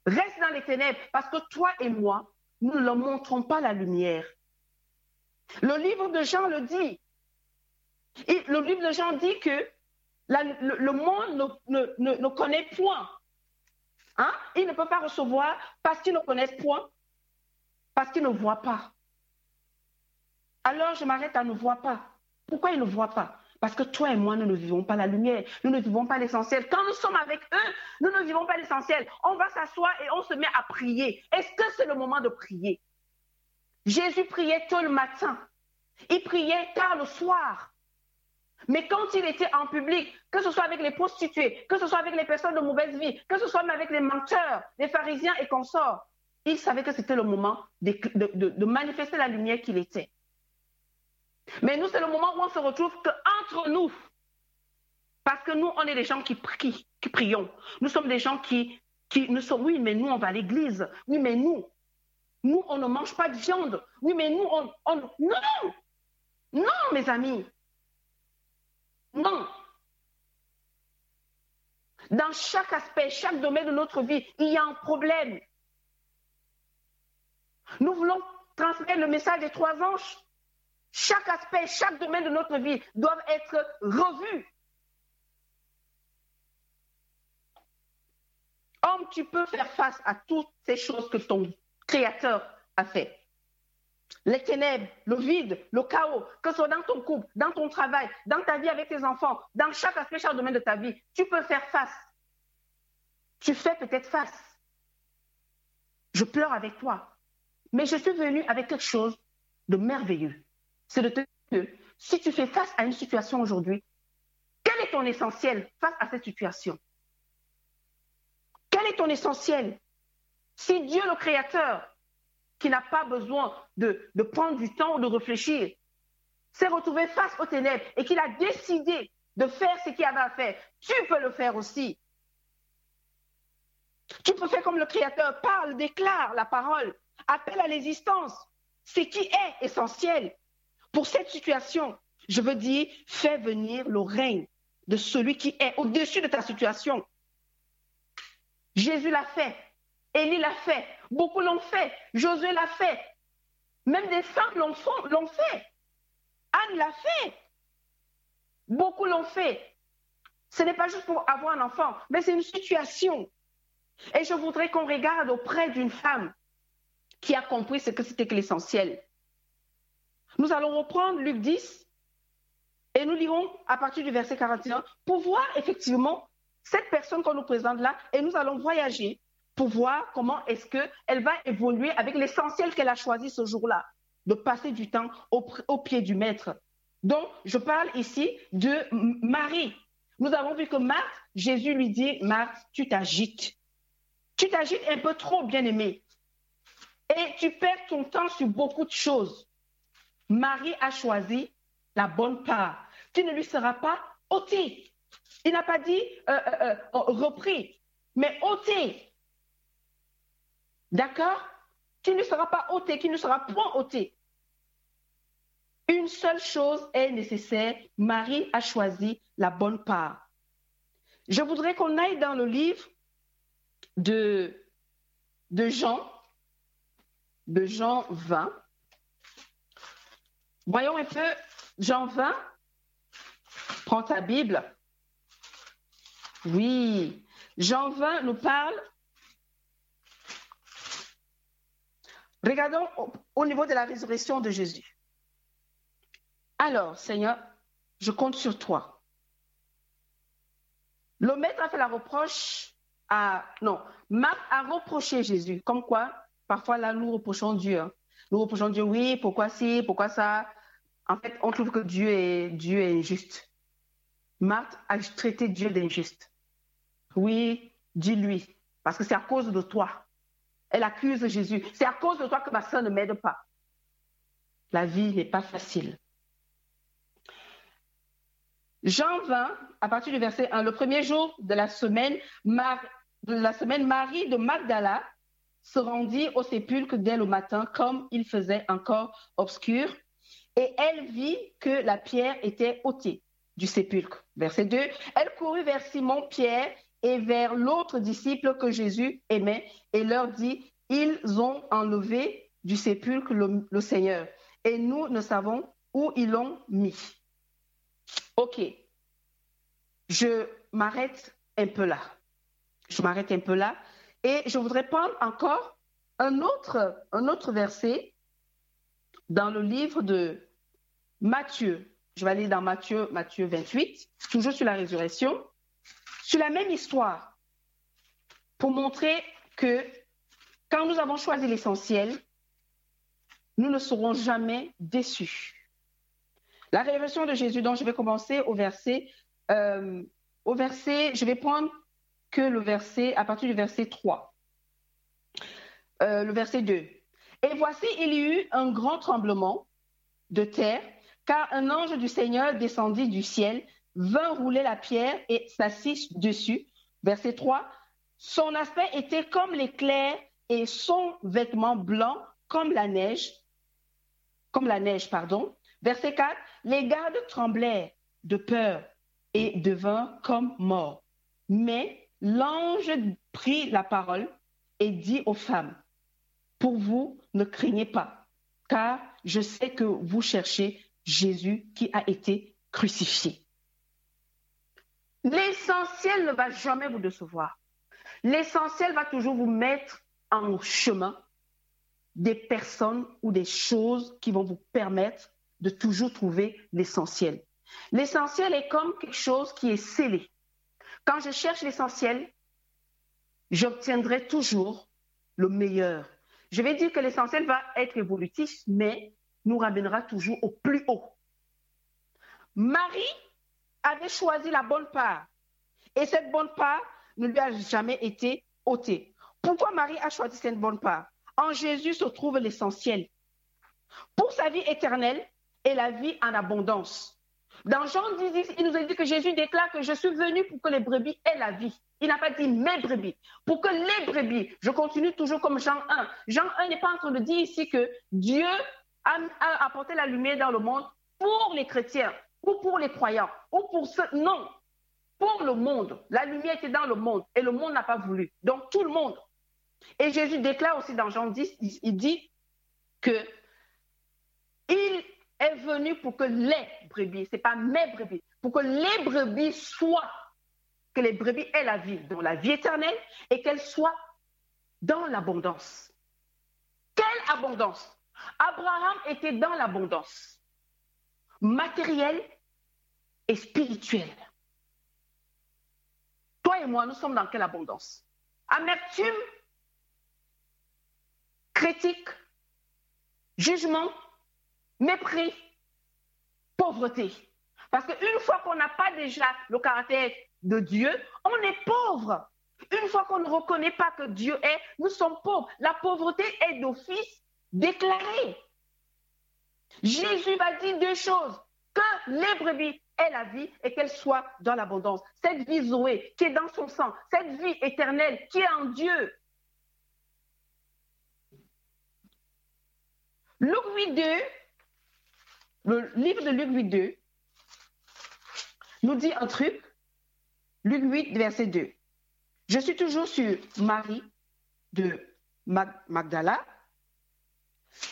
reste dans les ténèbres, parce que toi et moi, nous ne leur montrons pas la lumière. Le livre de Jean le dit. Le livre de Jean dit que le, monde ne, connaît point. Hein? Il ne peut pas recevoir parce qu'il ne connaissent point, parce qu'il ne voit pas. Alors je m'arrête à ne voir pas. Pourquoi ils ne voient pas? Parce que toi et moi, nous ne vivons pas la lumière, nous ne vivons pas l'essentiel. Quand nous sommes avec eux, nous ne vivons pas l'essentiel. On va s'asseoir et on se met à prier. Est-ce que c'est le moment de prier? Jésus priait tôt le matin. Il priait tard le soir. Mais quand il était en public, que ce soit avec les prostituées, que ce soit avec les personnes de mauvaise vie, que ce soit avec les menteurs, les pharisiens et consorts, il savait que c'était le moment de manifester la lumière qu'il était. Mais nous, c'est le moment où on se retrouve entre nous. Parce que nous, on est des gens qui, qui prions. Nous sommes des gens qui, qui nous sommes, oui, mais nous, on va à l'église. Oui, mais nous, nous, on ne mange pas de viande. Oui, mais nous, on, on... Non Non, mes amis. Non. Dans chaque aspect, chaque domaine de notre vie, il y a un problème. Nous voulons transmettre le message des trois anges. Chaque aspect, chaque domaine de notre vie doivent être revus. Homme, tu peux faire face à toutes ces choses que ton Créateur a fait. Les ténèbres, le vide, le chaos, que ce soit dans ton couple, dans ton travail, dans ta vie avec tes enfants, dans chaque aspect, chaque domaine de ta vie, tu peux faire face. Tu fais peut-être face. Je pleure avec toi. Mais je suis venue avec quelque chose de merveilleux. C'est de te dire que si tu fais face à une situation aujourd'hui, quel est ton essentiel face à cette situation? Quel est ton essentiel? Si Dieu le Créateur, qui n'a pas besoin de, prendre du temps, de réfléchir, s'est retrouvé face aux ténèbres et qu'il a décidé de faire ce qu'il avait à faire, tu peux le faire aussi. Tu peux faire comme le Créateur, parle, déclare la parole, appelle à l'existence. Ce qui est essentiel pour cette situation, je veux dire, fais venir le règne de celui qui est au-dessus de ta situation. Jésus l'a fait, Élie l'a fait, beaucoup l'ont fait, Josué l'a fait, même des femmes l'ont fait, Anne l'a fait, beaucoup l'ont fait. Ce n'est pas juste pour avoir un enfant, mais c'est une situation. Et je voudrais qu'on regarde auprès d'une femme qui a compris ce que c'était que l'essentiel. Nous allons reprendre Luc 10 et nous lirons à partir du verset 41 pour voir effectivement cette personne qu'on nous présente là et nous allons voyager pour voir comment est-ce qu'elle va évoluer avec l'essentiel qu'elle a choisi ce jour-là, de passer du temps au, pied du maître. Donc, je parle ici de Marie. Nous avons vu que Marthe, Jésus lui dit, Marthe, tu t'agites. Tu t'agites un peu trop, bien-aimé. Et tu perds ton temps sur beaucoup de choses. Marie a choisi la bonne part. Tu ne lui seras pas ôté. Il n'a pas dit euh, euh, euh, repris, mais ôté. D'accord? Tu ne seras pas ôté, qui ne sera point ôté. Une seule chose est nécessaire. Marie a choisi la bonne part. Je voudrais qu'on aille dans le livre de, de Jean, de Jean 20. Voyons un peu, Jean 20, prends ta Bible. Oui, Jean 20 nous parle. Regardons au, au niveau de la résurrection de Jésus. Alors, Seigneur, je compte sur toi. Le maître a fait la reproche non, Marc a reproché Jésus, comme quoi, parfois là, nous reprochons Dieu. Hein. Nous reprochons Dieu, oui, pourquoi si, pourquoi ça? En fait, on trouve que Dieu est, injuste. Marthe a traité Dieu d'injuste. Oui, dis-lui, parce que c'est à cause de toi. Elle accuse Jésus. C'est à cause de toi que ma soeur ne m'aide pas. La vie n'est pas facile. Jean 20, à partir du verset 1, le premier jour de la semaine, Mar la semaine, Marie de Magdala se rendit au sépulcre dès le matin, comme il faisait encore obscur, et elle vit que la pierre était ôtée du sépulcre. Verset 2. Elle courut vers Simon-Pierre et vers l'autre disciple que Jésus aimait et leur dit, ils ont enlevé du sépulcre le, le Seigneur et nous ne savons où ils l'ont mis. OK. Je m'arrête un peu là je m'arrête un peu là. Et je voudrais prendre encore un autre, un autre verset dans le livre de Matthieu. Je vais aller dans Matthieu, Matthieu 28, toujours sur la résurrection, sur la même histoire, pour montrer que quand nous avons choisi l'essentiel, nous ne serons jamais déçus. La révélation de Jésus, dont je vais commencer au verset, euh, au verset, je vais prendre que le verset, à partir du verset 3. Euh, le verset 2. Et voici, il y eut un grand tremblement de terre, car un ange du Seigneur descendit du ciel, vint rouler la pierre et s'assit dessus. Verset 3. Son aspect était comme l'éclair et son vêtement blanc comme la neige. Comme la neige, pardon. Verset 4. Les gardes tremblèrent de peur et devinrent comme morts. Mais L'ange prit la parole et dit aux femmes, pour vous, ne craignez pas, car je sais que vous cherchez Jésus qui a été crucifié. L'essentiel ne va jamais vous décevoir. L'essentiel va toujours vous mettre en chemin des personnes ou des choses qui vont vous permettre de toujours trouver l'essentiel. L'essentiel est comme quelque chose qui est scellé. Quand je cherche l'essentiel, j'obtiendrai toujours le meilleur. je vais dire que l'essentiel va être évolutif, mais nous ramènera toujours au plus haut. Marie avait choisi la bonne part et cette bonne part ne lui a jamais été ôtée. Pourquoi Marie a choisi cette bonne part? En Jésus se trouve l'essentiel. Pour sa vie éternelle et la vie en abondance. Dans Jean 10, il nous a dit que Jésus déclare que je suis venu pour que les brebis aient la vie. Il n'a pas dit mes brebis. Pour que les brebis, je continue toujours comme Jean 1. Jean 1 n'est pas en train de dire ici que Dieu a, apporté la lumière dans le monde pour les chrétiens ou pour les croyants ou pour ceux. Non, pour le monde. La lumière était dans le monde et le monde n'a pas voulu. Donc tout le monde. Et Jésus déclare aussi dans Jean 10, il dit que il est venu pour que les brebis, ce n'est pas mes brebis, pour que les brebis soient, que les brebis aient la vie, dans la vie éternelle, et qu'elles soient dans l'abondance. Quelle abondance? Abraham était dans l'abondance matérielle et spirituelle. Toi et moi, nous sommes dans quelle abondance? Amertume, critique, jugement, mépris, pauvreté. Parce qu'une fois qu'on n'a pas déjà le caractère de Dieu, on est pauvre. Une fois qu'on ne reconnaît pas que Dieu est, nous sommes pauvres. La pauvreté est d'office déclarée. Jésus va dire deux choses. Que les brebis aient la vie et qu'elles soient dans l'abondance. Cette vie Zoé qui est dans son sang, cette vie éternelle qui est en Dieu. Luc 8, 2 le livre de Luc 8, 2 nous dit un truc. Luc 8, verset 2. Je suis toujours sur Marie de Magdala.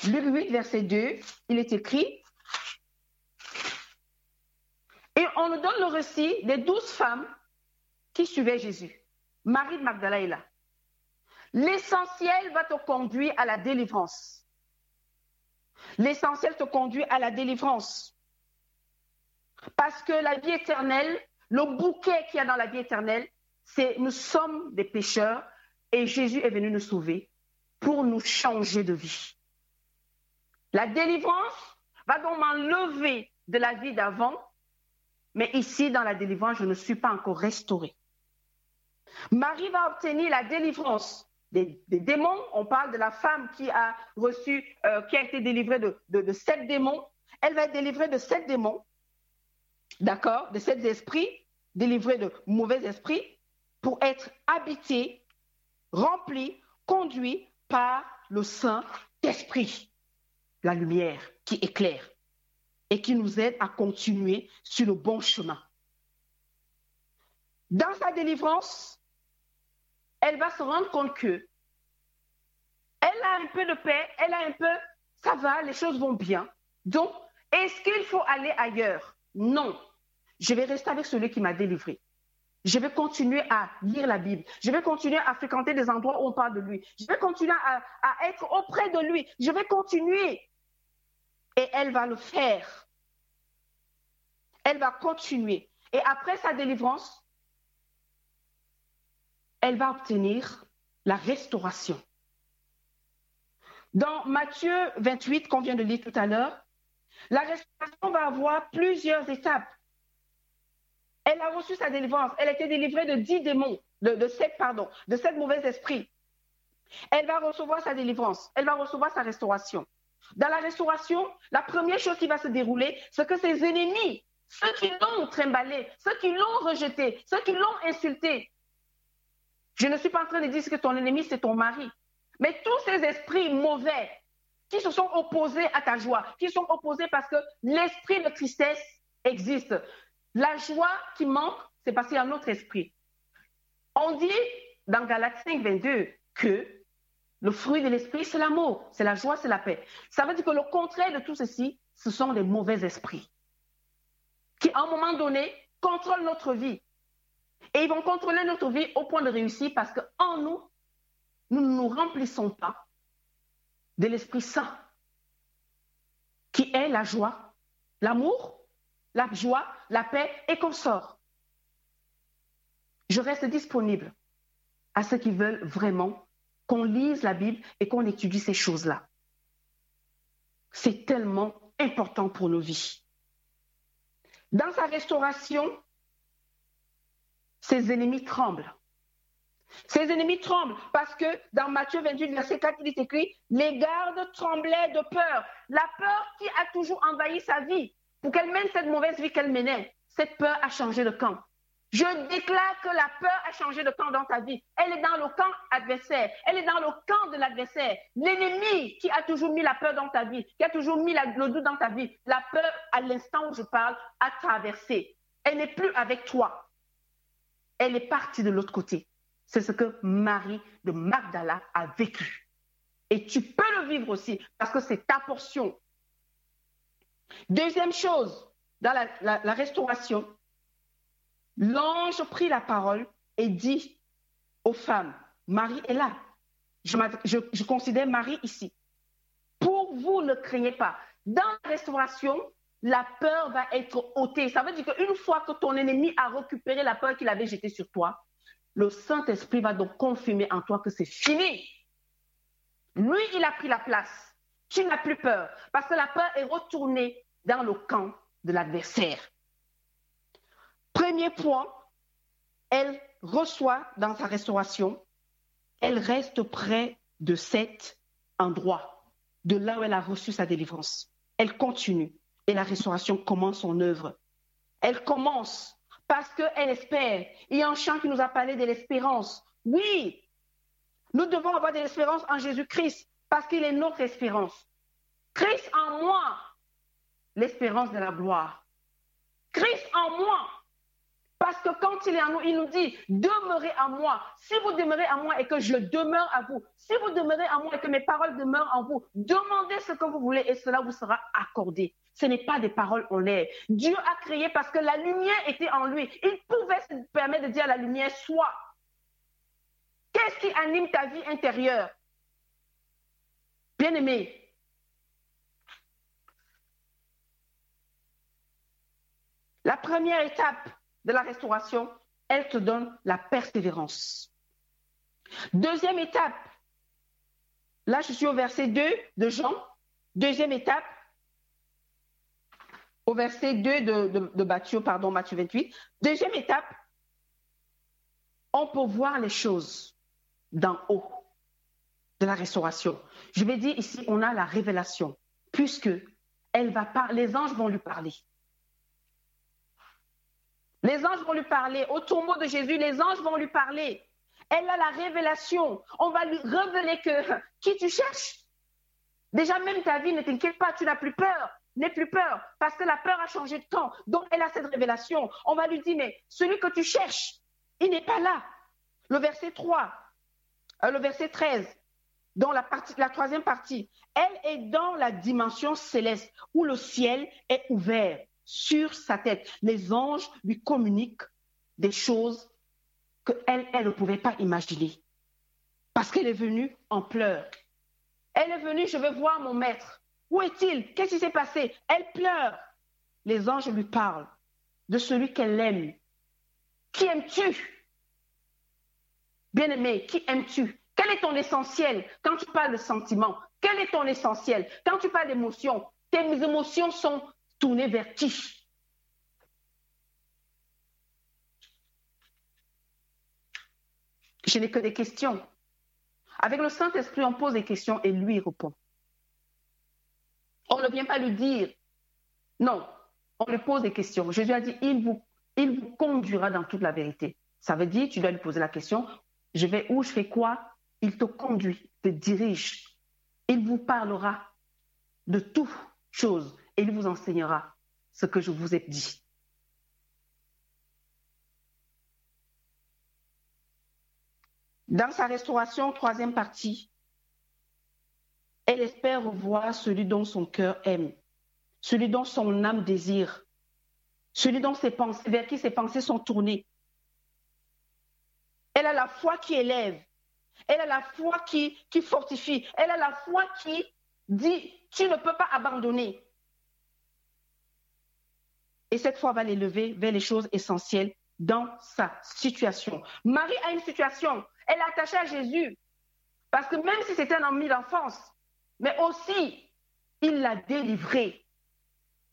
Luc 8, verset 2, il est écrit Et on nous donne le récit des douze femmes qui suivaient Jésus. Marie de Magdala est là. L'essentiel va te conduire à la délivrance. L'essentiel te conduit à la délivrance. Parce que la vie éternelle, le bouquet qu'il y a dans la vie éternelle, c'est nous sommes des pécheurs et Jésus est venu nous sauver pour nous changer de vie. La délivrance va donc m'enlever de la vie d'avant, mais ici, dans la délivrance, je ne suis pas encore restaurée. Marie va obtenir la délivrance des, démons. On parle de la femme qui a reçu, euh, qui a été délivrée de, de, sept démons. Elle va être délivrée de sept démons, d'accord, de sept esprits, délivrée de mauvais esprits, pour être habitée, remplie, conduite par le Saint-Esprit, la lumière qui éclaire et qui nous aide à continuer sur le bon chemin. Dans sa délivrance, elle va se rendre compte que elle a un peu de paix, elle a un peu, ça va, les choses vont bien. Donc, est-ce qu'il faut aller ailleurs? Non. Je vais rester avec celui qui m'a délivré. Je vais continuer à lire la Bible. Je vais continuer à fréquenter des endroits où on parle de lui. Je vais continuer à, être auprès de lui. Je vais continuer. Et elle va le faire. Elle va continuer. Et après sa délivrance, elle va obtenir la restauration. Dans Matthieu 28, qu'on vient de lire tout à l'heure, la restauration va avoir plusieurs étapes. Elle a reçu sa délivrance. Elle a été délivrée de dix démons, de, sept, pardon, de sept mauvais esprits. Elle va recevoir sa délivrance. Elle va recevoir sa restauration. Dans la restauration, la première chose qui va se dérouler, c'est que ses ennemis, ceux qui l'ont trimballé, ceux qui l'ont rejeté, ceux qui l'ont insulté, je ne suis pas en train de dire que ton ennemi, c'est ton mari. Mais tous ces esprits mauvais qui se sont opposés à ta joie, qui sont opposés parce que l'esprit de tristesse existe. La joie qui manque, c'est parce qu'il y a un autre esprit. On dit dans Galates 5, 22 que le fruit de l'esprit, c'est l'amour, c'est la joie, c'est la paix. Ça veut dire que le contraire de tout ceci, ce sont les mauvais esprits qui, à un moment donné, contrôlent notre vie. Et ils vont contrôler notre vie au point de réussir parce qu'en nous, nous ne nous remplissons pas de l'Esprit Saint, qui est la joie, l'amour, la joie, la paix et qu'on sort. Je reste disponible à ceux qui veulent vraiment qu'on lise la Bible et qu'on étudie ces choses-là. C'est tellement important pour nos vies. Dans sa restauration, ses ennemis tremblent. Ses ennemis tremblent parce que dans Matthieu 28, verset 4, il est écrit, les gardes tremblaient de peur. La peur qui a toujours envahi sa vie pour qu'elle mène cette mauvaise vie qu'elle menait. Cette peur a changé de camp. Je déclare que la peur a changé de camp dans ta vie. Elle est dans le camp adversaire. Elle est dans le camp de l'adversaire. L'ennemi qui a toujours mis la peur dans ta vie, qui a toujours mis le doute dans ta vie. La peur, à l'instant où je parle, a traversé. Elle n'est plus avec toi. Elle est partie de l'autre côté. C'est ce que Marie de Magdala a vécu. Et tu peux le vivre aussi parce que c'est ta portion. Deuxième chose, dans la, restauration, l'ange prit la parole et dit aux femmes, Marie est là. Je, considère Marie ici. Pour vous, ne craignez pas. Dans la restauration, la peur va être ôtée. Ça veut dire qu'une fois que ton ennemi a récupéré la peur qu'il avait jetée sur toi, le Saint-Esprit va donc confirmer en toi que c'est fini. Lui, il a pris la place. Tu n'as plus peur parce que la peur est retournée dans le camp de l'adversaire. Premier point, elle reçoit dans sa restauration, elle reste près de cet endroit, de là où elle a reçu sa délivrance. Elle continue et la restauration commence son œuvre. Elle commence parce qu'elle espère. Il y a un chant qui nous a parlé de l'espérance. Oui, nous devons avoir de l'espérance en Jésus-Christ parce qu'il est notre espérance. Christ en moi, l'espérance de la gloire. Christ en moi, parce que quand il est en nous, il nous dit, demeurez en moi. Si vous demeurez en moi et que je demeure à vous, si vous demeurez en moi et que mes paroles demeurent en vous, demandez ce que vous voulez et cela vous sera accordé. Ce n'est pas des paroles en l'air. Dieu a créé parce que la lumière était en lui. Il pouvait se permettre de dire à la lumière, soit. Qu'est-ce qui anime ta vie intérieure? Bien-aimé, la première étape de la restauration, elle te donne la persévérance. Deuxième étape, là je suis au verset 2 de Jean. Deuxième étape, au verset 2 de, Matthieu, pardon, Matthieu 28. Deuxième étape, on peut voir les choses d'en haut de la restauration. Je vais dire ici, on a la révélation, puisque elle va par, les anges vont lui parler. Les anges vont lui parler. Au tombeau de Jésus, les anges vont lui parler. Elle a la révélation. On va lui révéler que qui tu cherches? Déjà, même ta vie, ne t'inquiète pas, tu n'as plus peur. N'aie plus peur, parce que la peur a changé de camp. Donc, elle a cette révélation. On va lui dire, mais celui que tu cherches, il n'est pas là. Le verset 3, euh, le verset 13, dans la, troisième partie, elle est dans la dimension céleste où le ciel est ouvert sur sa tête. Les anges lui communiquent des choses qu'elle elle ne pouvait pas imaginer. Parce qu'elle est venue en pleurs. Elle est venue, je veux voir mon maître. Où est-il? Qu'est-ce qui s'est passé? Elle pleure. Les anges lui parlent de celui qu'elle aime. Qui aimes-tu? Bien-aimé, qui aimes-tu? Quel est ton essentiel quand tu parles de sentiments? Quel est ton essentiel quand tu parles d'émotions? Tes émotions sont tourner vers qui? Je n'ai que des questions. Avec le Saint-Esprit, on pose des questions et lui répond. On ne vient pas lui dire. Non, on lui pose des questions. Jésus a dit, il vous, il vous conduira dans toute la vérité. Ça veut dire, tu dois lui poser la question, je vais où, je fais quoi? Il te conduit, te dirige. Il vous parlera de toutes choses et il vous enseignera ce que je vous ai dit. Dans sa restauration, troisième partie, elle espère revoir celui dont son cœur aime, celui dont son âme désire, celui dont vers qui ses pensées sont tournées. Elle a la foi qui élève, elle a la foi qui, fortifie, elle a la foi qui dit, tu ne peux pas abandonner et cette foi va l'élever vers les choses essentielles dans sa situation. Marie a une situation. Elle est attachée à Jésus. Parce que même si c'était un ami d'enfance, mais aussi, il l'a délivré.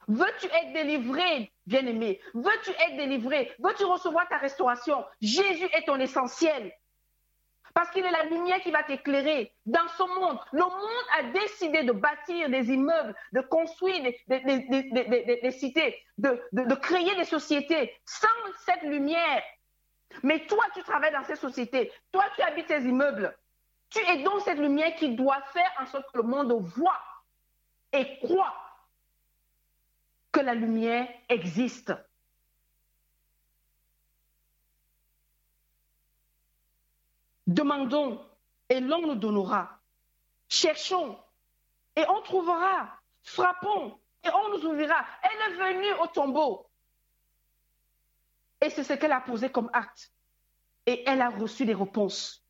Veux-tu être délivré, bien-aimé? Veux-tu être délivré? Veux-tu recevoir ta restauration? Jésus est ton essentiel. Parce qu'il est la lumière qui va t'éclairer dans ce monde. Le monde a décidé de bâtir des immeubles, de construire des, cités, de, de créer des sociétés sans cette lumière. Mais toi, tu travailles dans ces sociétés. Toi, tu habites ces immeubles. Tu es donc cette lumière qui doit faire en sorte que le monde voit et croit que la lumière existe. Demandons et l'on nous donnera. Cherchons et on trouvera. Frappons et on nous ouvrira. Elle est venue au tombeau. Et c'est ce qu'elle a posé comme acte. Et elle a reçu des réponses.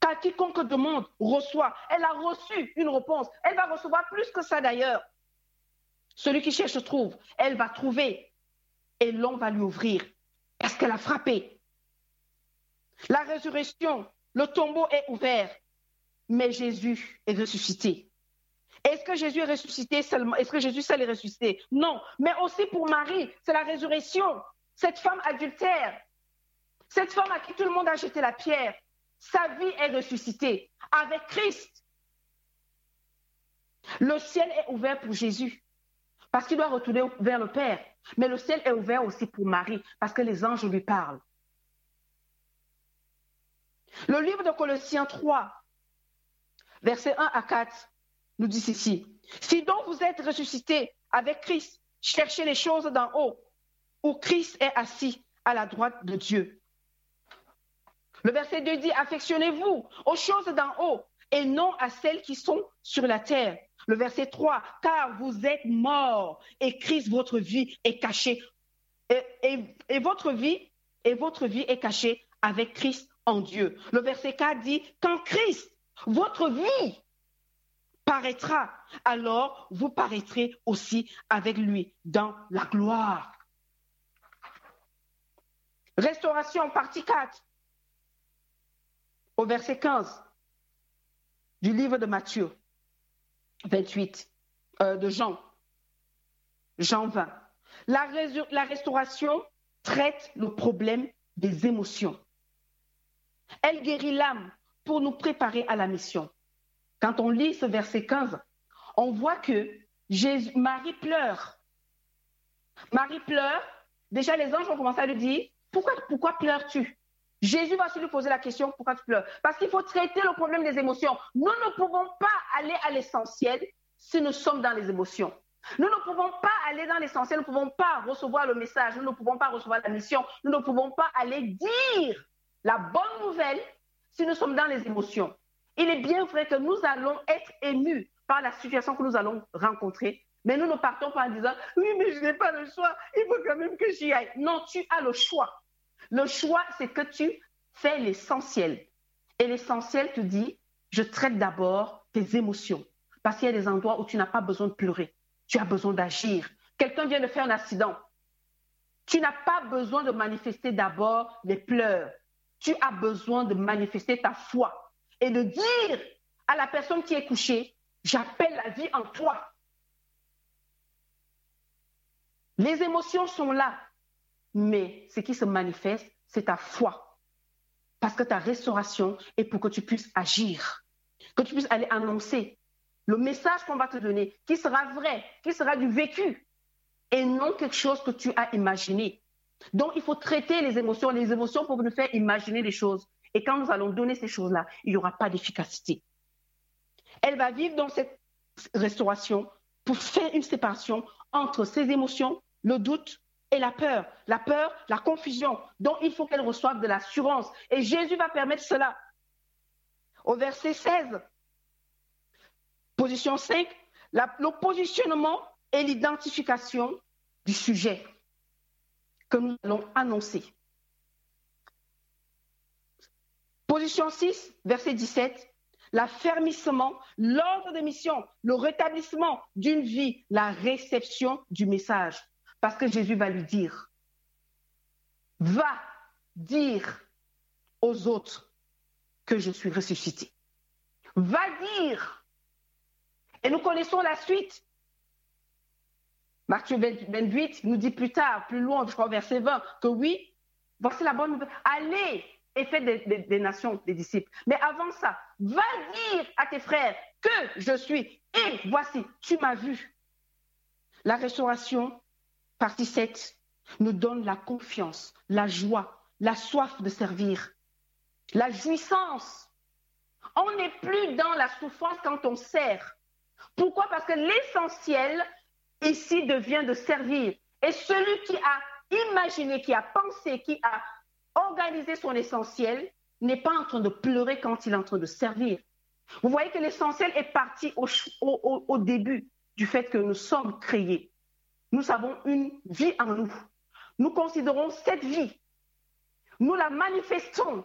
Car quiconque demande, reçoit. Elle a reçu une réponse. Elle va recevoir plus que ça d'ailleurs. Celui qui cherche trouve. Elle va trouver. Et l'on va lui ouvrir. Parce qu'elle a frappé. La résurrection, le tombeau est ouvert, mais Jésus est ressuscité. Est-ce que Jésus est ressuscité seulement? Est-ce que Jésus seul est ressuscité? Non, mais aussi pour Marie, c'est la résurrection. Cette femme adultère, cette femme à qui tout le monde a jeté la pierre, sa vie est ressuscitée avec Christ. Le ciel est ouvert pour Jésus parce qu'il doit retourner vers le Père. Mais le ciel est ouvert aussi pour Marie parce que les anges lui parlent. Le livre de Colossiens 3, versets 1 à 4, nous dit ceci. Si donc vous êtes ressuscités avec Christ, cherchez les choses d'en haut, où Christ est assis à la droite de Dieu. Le verset 2 dit, affectionnez-vous aux choses d'en haut et non à celles qui sont sur la terre. Le verset 3, car vous êtes morts et Christ, votre vie, est cachée. et votre vie, et votre vie est cachée avec Christ en Dieu. Le verset 4 dit, quand Christ, votre vie, paraîtra, alors vous paraîtrez aussi avec lui dans la gloire. Restauration, partie 4, au verset 15 du livre de Matthieu 28, euh, de Jean, Jean 20. La, la restauration traite le problème des émotions. Elle guérit l'âme pour nous préparer à la mission. Quand on lit ce verset 15, on voit que Marie pleure. Marie pleure. Déjà, les anges ont commencé à lui dire, pourquoi, pourquoi pleures-tu? Jésus va se lui poser la question, pourquoi tu pleures? Parce qu'il faut traiter le problème des émotions. Nous ne pouvons pas aller à l'essentiel si nous sommes dans les émotions. Nous ne pouvons pas aller dans l'essentiel, nous ne pouvons pas recevoir le message, nous ne pouvons pas recevoir la mission, nous ne pouvons pas aller dire la bonne nouvelle, si nous sommes dans les émotions, il est bien vrai que nous allons être émus par la situation que nous allons rencontrer, mais nous ne partons pas en disant oui, mais je n'ai pas le choix, il faut quand même que j'y aille. Non, tu as le choix. Le choix, c'est que tu fais l'essentiel. Et l'essentiel te dit je traite d'abord tes émotions. Parce qu'il y a des endroits où tu n'as pas besoin de pleurer, tu as besoin d'agir. Quelqu'un vient de faire un accident. Tu n'as pas besoin de manifester d'abord les pleurs tu as besoin de manifester ta foi et de dire à la personne qui est couchée, j'appelle la vie en toi. Les émotions sont là, mais ce qui se manifeste, c'est ta foi. Parce que ta restauration est pour que tu puisses agir, que tu puisses aller annoncer le message qu'on va te donner, qui sera vrai, qui sera du vécu, et non quelque chose que tu as imaginé. Donc, il faut traiter les émotions, les émotions pour nous faire imaginer les choses. Et quand nous allons donner ces choses-là, il n'y aura pas d'efficacité. Elle va vivre dans cette restauration pour faire une séparation entre ses émotions, le doute et la peur. La peur, la confusion. Donc, il faut qu'elle reçoive de l'assurance. Et Jésus va permettre cela. Au verset 16, position 5, le positionnement et l'identification du sujet que nous allons annoncer. Position 6, verset 17, l'affermissement, l'ordre de mission, le rétablissement d'une vie, la réception du message. Parce que Jésus va lui dire, va dire aux autres que je suis ressuscité. va dire, et nous connaissons la suite. Matthieu 28 nous dit plus tard, plus loin, je crois verset 20, que oui, voici la bonne nouvelle. Allez et faites des, nations des disciples. Mais avant ça, va dire à tes frères que je suis. Et voici, tu m'as vu. La restauration, partie 7, nous donne la confiance, la joie, la soif de servir, la jouissance. On n'est plus dans la souffrance quand on sert. Pourquoi? Parce que l'essentiel ici devient de servir. Et celui qui a imaginé, qui a pensé, qui a organisé son essentiel, n'est pas en train de pleurer quand il est en train de servir. Vous voyez que l'essentiel est parti au, début du fait que nous sommes créés. Nous avons une vie en nous. Nous considérons cette vie. Nous la manifestons.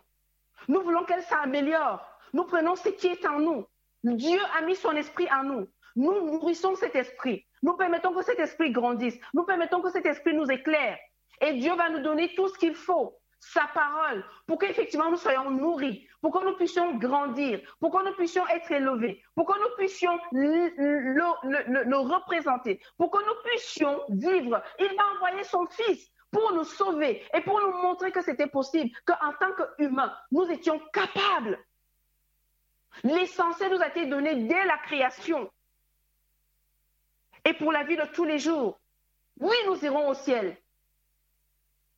Nous voulons qu'elle s'améliore. Nous prenons ce qui est en nous. Dieu a mis son esprit en nous. Nous nourrissons cet esprit. Nous permettons que cet esprit grandisse. Nous permettons que cet esprit nous éclaire. Et Dieu va nous donner tout ce qu'il faut, sa parole, pour qu'effectivement nous soyons nourris, pour que nous puissions grandir, pour que nous puissions être élevés, pour que nous puissions le, représenter, pour que nous puissions vivre. Il va envoyer son Fils pour nous sauver et pour nous montrer que c'était possible, qu'en tant qu'humains, nous étions capables. L'essentiel nous a été donné dès la création et pour la vie de tous les jours. Oui, nous irons au ciel.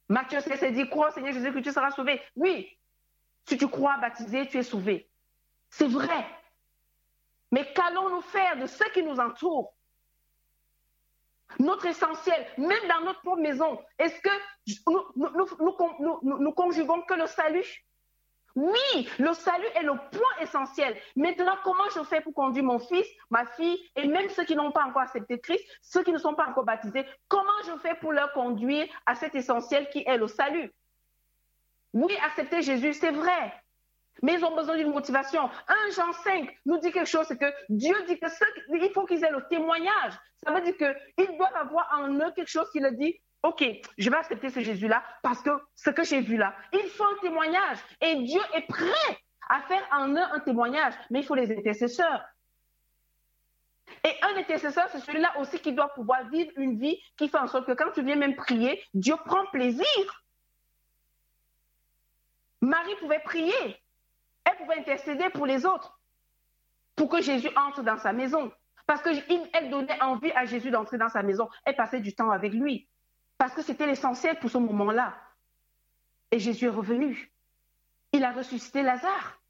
Matthieu 16 dit, crois Seigneur Jésus que tu seras sauvé. Oui, si tu crois baptisé, tu es sauvé. C'est vrai. Mais qu'allons-nous faire de ce qui nous entoure Notre essentiel, même dans notre propre maison, est-ce que nous, nous que le salut? Oui, le salut est le point essentiel. Maintenant, comment je fais pour conduire mon fils, ma fille, et même ceux qui n'ont pas encore accepté Christ, ceux qui ne sont pas encore baptisés, comment je fais pour leur conduire à cet essentiel qui est le salut? Oui, accepter Jésus, c'est vrai. Mais ils ont besoin d'une motivation. 1 Jean 5 nous dit quelque chose, c'est que Dieu dit que il faut qu'ils aient le témoignage. Ça veut dire qu'ils doivent avoir en eux quelque chose qui leur dit, OK, je vais accepter ce Jésus-là parce que ce que j'ai vu là, il faut un témoignage. Et Dieu est prêt à faire en eux un témoignage, mais il faut les intercesseurs. Et un intercesseur, c'est celui-là aussi qui doit pouvoir vivre une vie qui fait en sorte que quand tu viens même prier, Dieu prend plaisir. Marie pouvait prier, elle pouvait intercéder pour les autres, pour que Jésus entre dans sa maison. Parce qu'elle donnait envie à Jésus d'entrer dans sa maison. Elle passait du temps avec lui parce que c'était l'essentiel pour ce moment-là. Et Jésus est revenu. Il a ressuscité Lazare.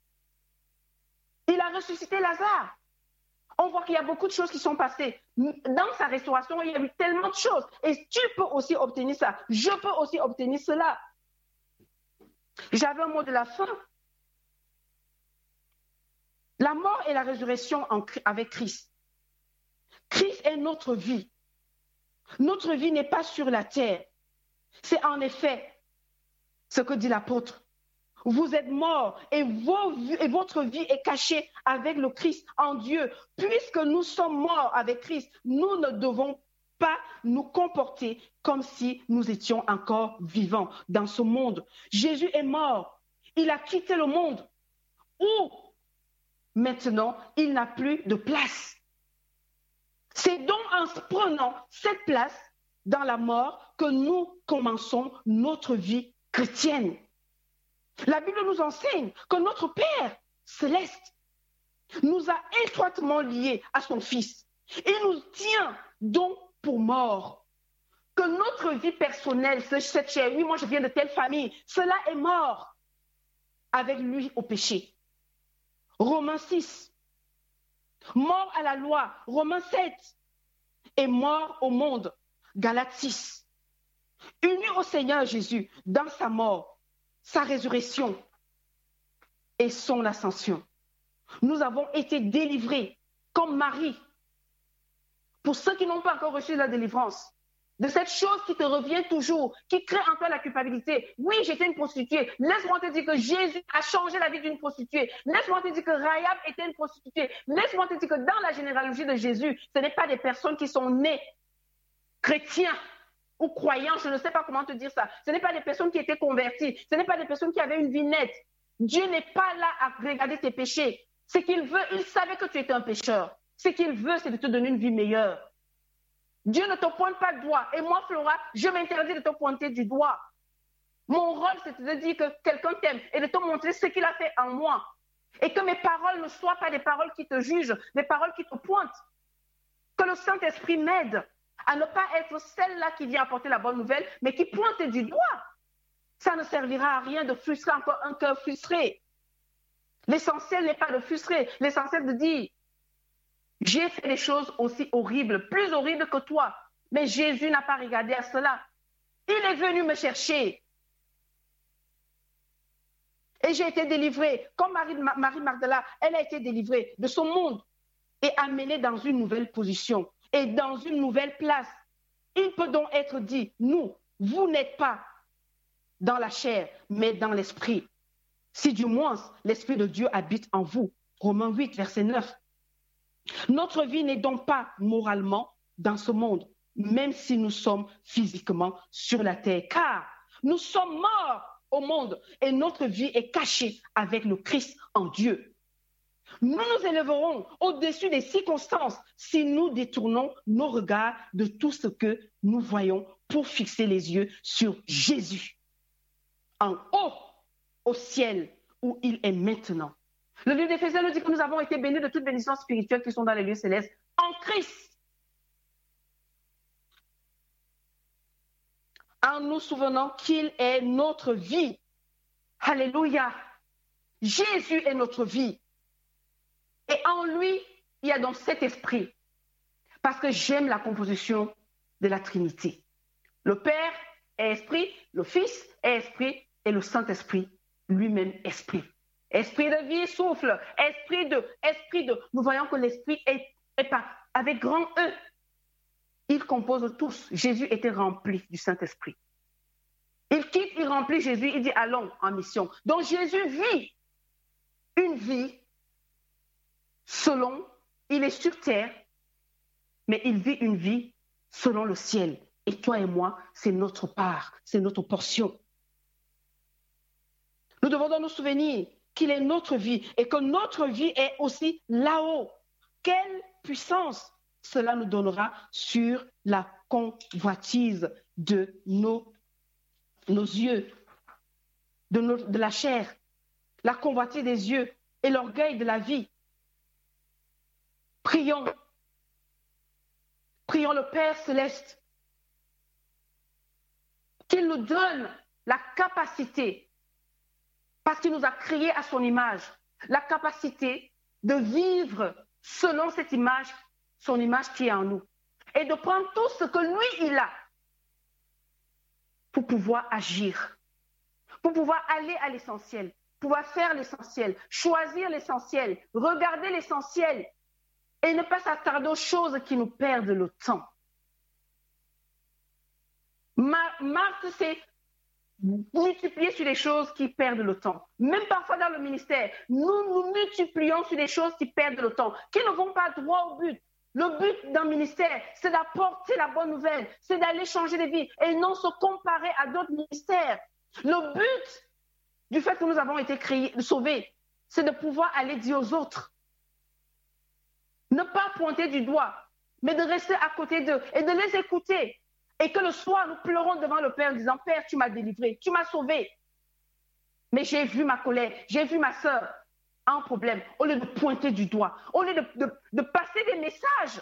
Il a ressuscité Lazare. On voit qu'il y a beaucoup de choses qui sont passées. Dans sa restauration, il y a eu tellement de choses. Et tu peux aussi obtenir ça. Je peux aussi obtenir cela. J'avais un mot de la fin. La mort et la résurrection avec Christ. Christ est notre vie. Notre vie n'est pas sur la terre. C'est en effet ce que dit l'apôtre. Vous êtes morts et, et, votre vie est cachée avec le Christ en Dieu. Puisque nous sommes morts avec Christ, nous ne devons pas nous comporter comme si nous étions encore vivants dans ce monde. Jésus est mort. Il a quitté le monde où? Maintenant il n'a plus de place. C'est donc en prenant cette place dans la mort que nous commençons notre vie chrétienne. La Bible nous enseigne que notre Père céleste nous a étroitement liés à son Fils. Il nous tient donc pour mort. Que notre vie personnelle, cette chair, oui, moi je viens de telle famille, cela est mort avec lui au péché. Romains 6, mort à la loi, Romains 7, et mort au monde, Galates 6. Unis au Seigneur Jésus dans sa mort, sa résurrection et son ascension. Nous avons été délivrés comme Marie. Pour ceux qui n'ont pas encore reçu la délivrance, de cette chose qui te revient toujours, qui crée en toi la culpabilité. Oui, j'étais une prostituée. Laisse-moi te dire que Jésus a changé la vie d'une prostituée. Laisse-moi te dire que Rahab était une prostituée. Laisse-moi te dire que dans la généalogie de Jésus, ce n'est pas des personnes qui sont nées chrétiens ou croyants, je ne sais pas comment te dire ça. Ce n'est pas des personnes qui étaient converties. Ce n'est pas des personnes qui avaient une vie nette. Dieu n'est pas là à regarder tes péchés. Ce qu'il veut, il savait que tu étais un pécheur. Ce qu'il veut, c'est de te donner une vie meilleure. Dieu ne te pointe pas de doigt. Et moi, Flora, je m'interdis de te pointer du doigt. Mon rôle, c'est de dire que quelqu'un t'aime et de te montrer ce qu'il a fait en moi. Et que mes paroles ne soient pas des paroles qui te jugent, des paroles qui te pointent. Que le Saint-Esprit m'aide à ne pas être celle-là qui vient apporter la bonne nouvelle, mais qui pointe du doigt. Ça ne servira à rien de frustrer encore un cœur frustré. L'essentiel n'est pas de frustrer, l'essentiel de dire, j'ai fait des choses aussi horribles, plus horribles que toi, mais Jésus n'a pas regardé à cela. Il est venu me chercher. Et j'ai été délivrée, comme Marie, Marie Magdala, elle a été délivrée de son monde et amenée dans une nouvelle position et dans une nouvelle place. Il peut donc être dit, nous, vous n'êtes pas dans la chair, mais dans l'esprit. Si du moins l'Esprit de Dieu habite en vous. Romains 8, verset 9. Notre vie n'est donc pas moralement dans ce monde, même si nous sommes physiquement sur la terre, car nous sommes morts au monde et notre vie est cachée avec le Christ en Dieu. Nous nous élèverons au-dessus des circonstances si nous détournons nos regards de tout ce que nous voyons pour fixer les yeux sur Jésus. En haut, au ciel, où il est maintenant. Le livre d'Éphésiens nous dit que nous avons été bénis de toutes bénédictions spirituelles qui sont dans les lieux célestes en Christ. En nous souvenant qu'il est notre vie. Alléluia. Jésus est notre vie. Et en lui, il y a donc cet esprit. Parce que j'aime la composition de la Trinité. Le Père est esprit, le Fils est esprit et le Saint-Esprit lui-même esprit. Esprit de vie, souffle. Esprit de, esprit de. Nous voyons que l'esprit est, est pas avec grand E. Il compose tous. Jésus était rempli du Saint-Esprit. Il quitte, il remplit Jésus, il dit allons en mission. Donc Jésus vit une vie selon, il est sur terre, mais il vit une vie selon le ciel. Et toi et moi, c'est notre part, c'est notre portion. Nous devons nous souvenir qu'il est notre vie et que notre vie est aussi là-haut. Quelle puissance cela nous donnera sur la convoitise de nos, nos yeux, de, de la chair, la convoitise des yeux et l'orgueil de la vie. Prions. Prions le Père céleste qu'il nous donne la capacité parce qu'il nous a créés à son image, la capacité de vivre selon cette image, son image qui est en nous, et de prendre tout ce que lui, il a, pour pouvoir agir, pour pouvoir aller à l'essentiel, pouvoir faire l'essentiel, choisir l'essentiel, regarder l'essentiel, et ne pas s'attarder aux choses qui nous perdent le temps. Marthe, c'est multiplier sur les choses qui perdent le temps. Même parfois dans le ministère, nous nous multiplions sur des choses qui perdent le temps, qui ne vont pas droit au but. Le but d'un ministère, c'est d'apporter la bonne nouvelle, c'est d'aller changer des vies et non se comparer à d'autres ministères. Le but du fait que nous avons été créés, sauvés, c'est de pouvoir aller dire aux autres. Ne pas pointer du doigt, mais de rester à côté d'eux et de les écouter et que le soir, nous pleurons devant le Père en disant, Père, tu m'as délivré, tu m'as sauvé. Mais j'ai vu ma colère, j'ai vu ma soeur en problème. Au lieu de pointer du doigt, au lieu de, passer des messages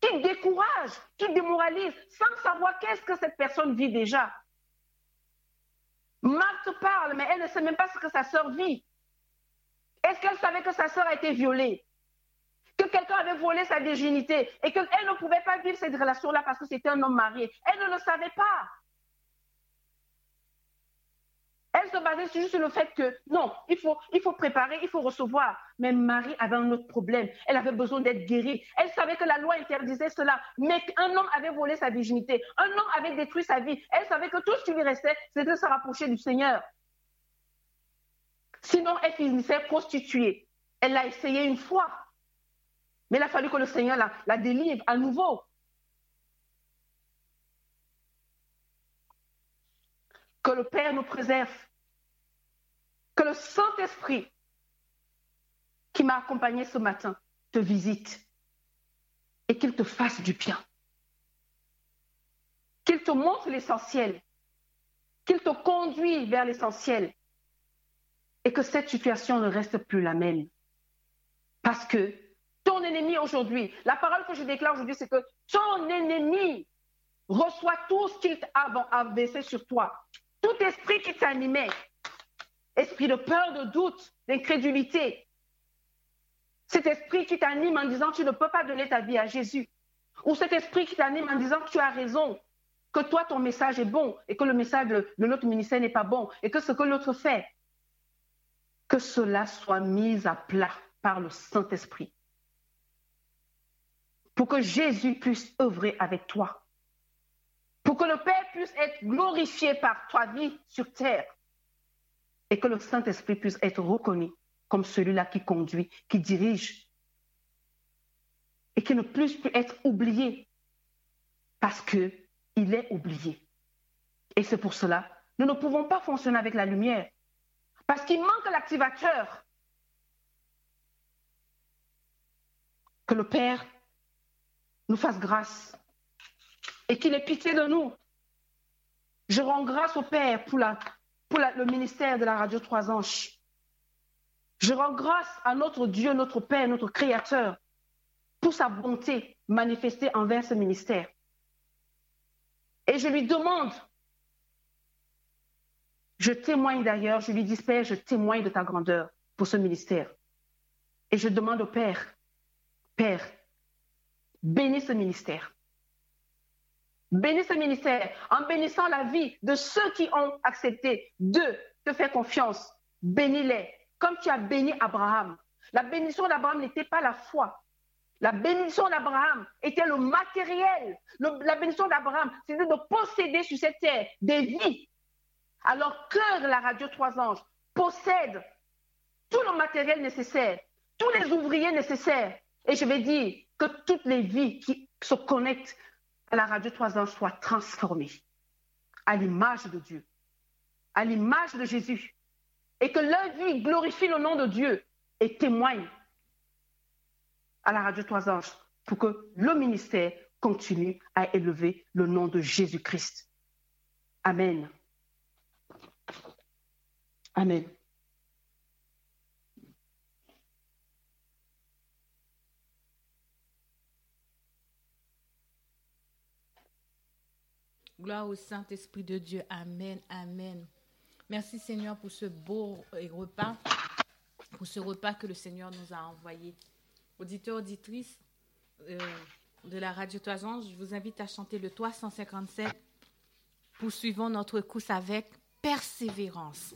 qui découragent, qui démoralisent, sans savoir qu'est-ce que cette personne vit déjà. Marthe parle, mais elle ne sait même pas ce que sa soeur vit. Est-ce qu'elle savait que sa soeur a été violée? Que quelqu'un avait volé sa virginité et qu'elle ne pouvait pas vivre cette relation-là parce que c'était un homme marié. Elle ne le savait pas. Elle se basait juste sur le fait que non, il faut, il faut préparer, il faut recevoir. Mais Marie avait un autre problème. Elle avait besoin d'être guérie. Elle savait que la loi interdisait cela. Mais un homme avait volé sa virginité. Un homme avait détruit sa vie. Elle savait que tout ce qui lui restait, c'était de se rapprocher du Seigneur. Sinon, elle finissait prostituée. Elle l'a essayé une fois. Mais il a fallu que le Seigneur la, délivre à nouveau. Que le Père nous préserve. Que le Saint-Esprit, qui m'a accompagné ce matin te visite et qu'il te fasse du bien. Qu'il te montre l'essentiel, qu'il te conduit vers l'essentiel et que cette situation ne reste plus la même. Parce que ton ennemi aujourd'hui, la parole que je déclare aujourd'hui, c'est que ton ennemi reçoit tout ce qu'il a baissé sur toi. Tout esprit qui t'animait, esprit de peur, de doute, d'incrédulité, cet esprit qui t'anime en disant tu ne peux pas donner ta vie à Jésus, ou cet esprit qui t'anime en disant que tu as raison, que toi ton message est bon et que le message de notre ministère n'est pas bon et que ce que l'autre fait, que cela soit mis à plat par le Saint-Esprit pour que Jésus puisse œuvrer avec toi, pour que le Père puisse être glorifié par ta vie sur terre. Et que le Saint-Esprit puisse être reconnu comme celui-là qui conduit, qui dirige. Et qui ne puisse plus être oublié. Parce qu'il est oublié. Et c'est pour cela, nous ne pouvons pas fonctionner avec la lumière. Parce qu'il manque l'activateur. Que le Père nous fasse grâce et qu'il ait pitié de nous. Je rends grâce au Père pour, le ministère de la radio Trois Anges. Je rends grâce à notre Dieu, notre Père, notre Créateur, pour sa bonté manifestée envers ce ministère. Et je lui demande, je témoigne d'ailleurs, je lui dis, Père, je témoigne de ta grandeur pour ce ministère. Et je demande au Père, Père, Bénis ce ministère. Bénis ce ministère en bénissant la vie de ceux qui ont accepté de te faire confiance. Bénis-les comme tu as béni Abraham. La bénédiction d'Abraham n'était pas la foi. La bénédiction d'Abraham était le matériel. la bénédiction d'Abraham, c'était de posséder sur cette terre des vies. Alors que la radio Trois Anges possède tout le matériel nécessaire, tous les ouvriers nécessaires. Et je vais dire, que toutes les vies qui se connectent à la radio Trois Anges soient transformées à l'image de Dieu, à l'image de Jésus, et que leur vie glorifie le nom de Dieu et témoigne à la radio Trois Anges pour que le ministère continue à élever le nom de Jésus-Christ. Amen. Amen. Gloire au Saint-Esprit de Dieu. Amen. Amen. Merci Seigneur pour ce beau repas, pour ce repas que le Seigneur nous a envoyé. Auditeurs, auditrices euh, de la radio Toison, je vous invite à chanter le 357. Poursuivons notre course avec persévérance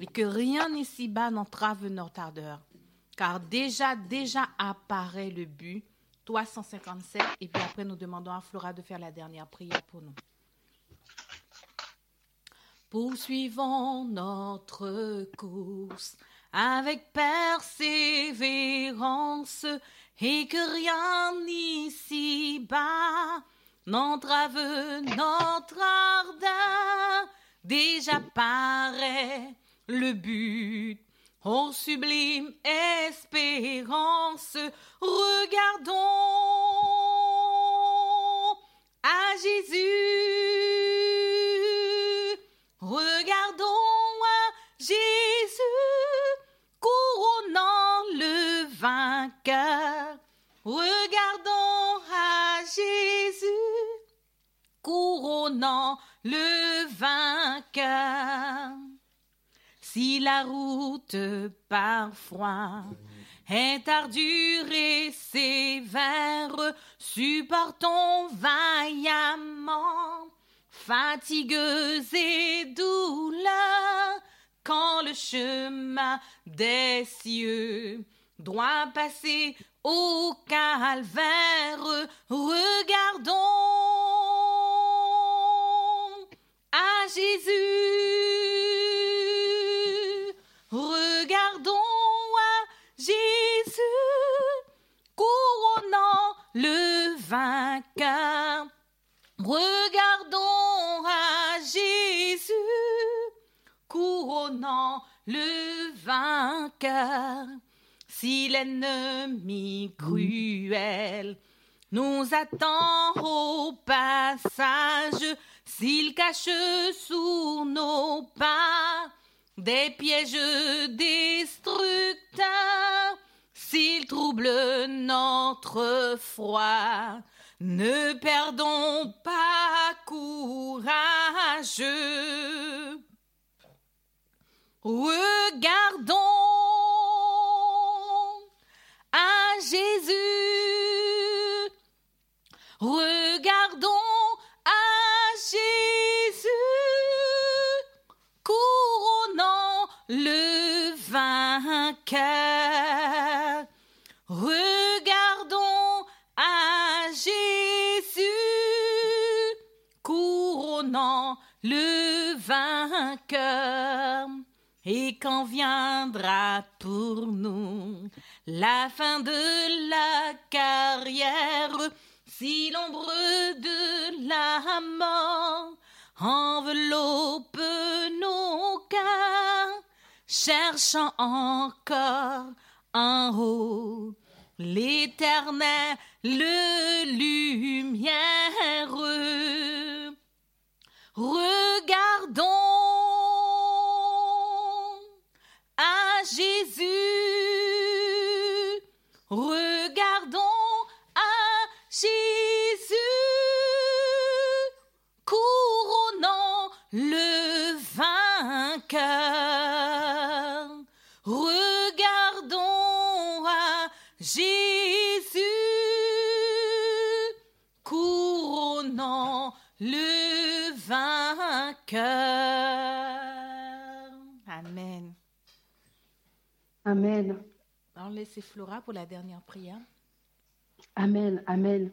et que rien ici-bas n'entrave notre ardeur. Car déjà, déjà apparaît le but. 357. Et puis après, nous demandons à Flora de faire la dernière prière pour nous. Poursuivons notre course avec persévérance et que rien ici-bas n'entrave notre ardeur. Déjà paraît le but. Oh sublime espérance, regardons à Jésus. Regardons à Jésus couronnant le vainqueur. Regardons à Jésus couronnant le vainqueur. Si la route parfois est ardue et sévère, supportons vaillamment fatigueuse et douleur, quand le chemin des cieux doit passer au calvaire, regardons le vainqueur. si l'ennemi cruel nous attend au passage, s'il cache sous nos pas des pièges destructeurs, s'il trouble notre foi, ne perdons pas courage. Regardons à Jésus. Regardons à Jésus, couronnant le vainqueur. Regardons à Jésus, couronnant le vainqueur. Et quand viendra pour nous la fin de la carrière, si l'ombre de la mort enveloppe nos cœurs, cherchant encore en haut l'éternelle lumière. Regardons Jésus. Regardons à Jésus, couronnant le vainqueur. Regardons à Jésus, couronnant le vainqueur. Amen. Amen. On laisse Flora pour la dernière prière. Amen. Amen.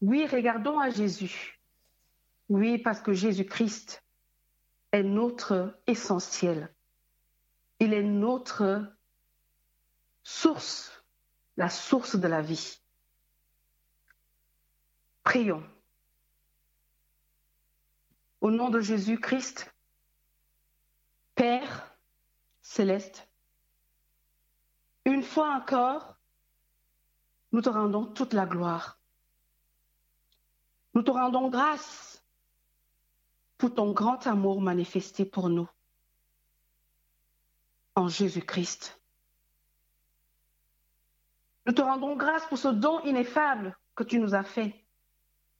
Oui, regardons à Jésus. Oui, parce que Jésus-Christ est notre essentiel. Il est notre source, la source de la vie. Prions. Au nom de Jésus-Christ, Père céleste, une fois encore, nous te rendons toute la gloire. Nous te rendons grâce pour ton grand amour manifesté pour nous en Jésus-Christ. Nous te rendons grâce pour ce don ineffable que tu nous as fait.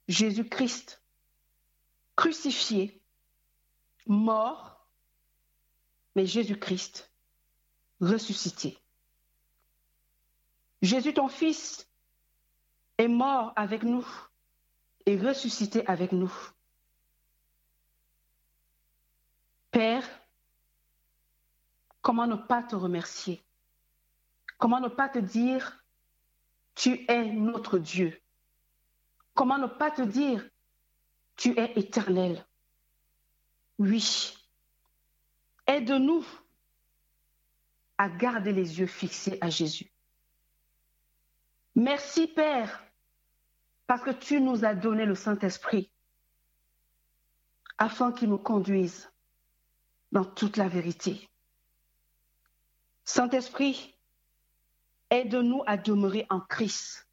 Jésus-Christ, crucifié, mort, mais Jésus-Christ, ressuscité. Jésus, ton Fils, est mort avec nous et ressuscité avec nous. Père, comment ne pas te remercier? Comment ne pas te dire, tu es notre Dieu? Comment ne pas te dire, tu es éternel? Oui. Aide-nous à garder les yeux fixés à Jésus. Merci Père, parce que tu nous as donné le Saint-Esprit afin qu'il nous conduise dans toute la vérité. Saint-Esprit, aide-nous à demeurer en Christ,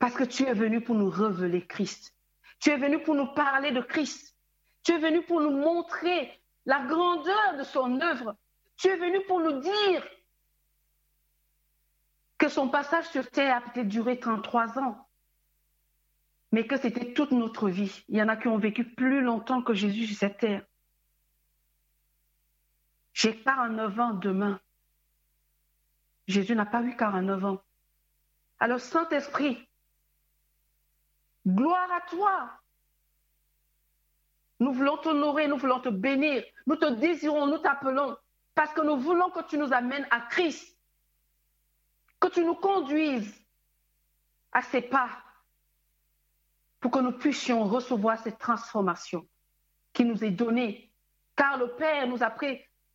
parce que tu es venu pour nous révéler Christ. Tu es venu pour nous parler de Christ. Tu es venu pour nous montrer la grandeur de son œuvre. Tu es venu pour nous dire que son passage sur terre a peut-être duré 33 ans, mais que c'était toute notre vie. Il y en a qui ont vécu plus longtemps que Jésus sur cette terre. J'ai 49 ans demain. Jésus n'a pas eu 49 ans. Alors, Saint-Esprit, gloire à toi. Nous voulons t'honorer, nous voulons te bénir, nous te désirons, nous t'appelons, parce que nous voulons que tu nous amènes à Christ, que tu nous conduises à ses pas, pour que nous puissions recevoir cette transformation qui nous est donnée, car le Père nous a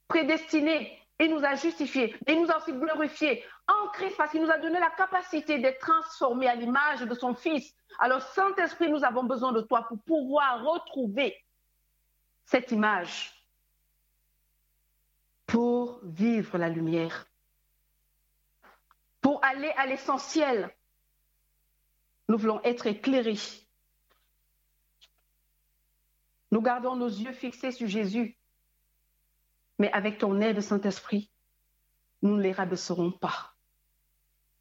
prédestinés il nous a justifiés, et nous a aussi glorifiés en Christ parce qu'il nous a donné la capacité d'être transformés à l'image de son Fils. Alors, Saint-Esprit, nous avons besoin de toi pour pouvoir retrouver cette image, pour vivre la lumière. Pour aller à l'essentiel. Nous voulons être éclairés. Nous gardons nos yeux fixés sur Jésus. Mais avec ton aide, Saint-Esprit, nous ne les rabaisserons pas.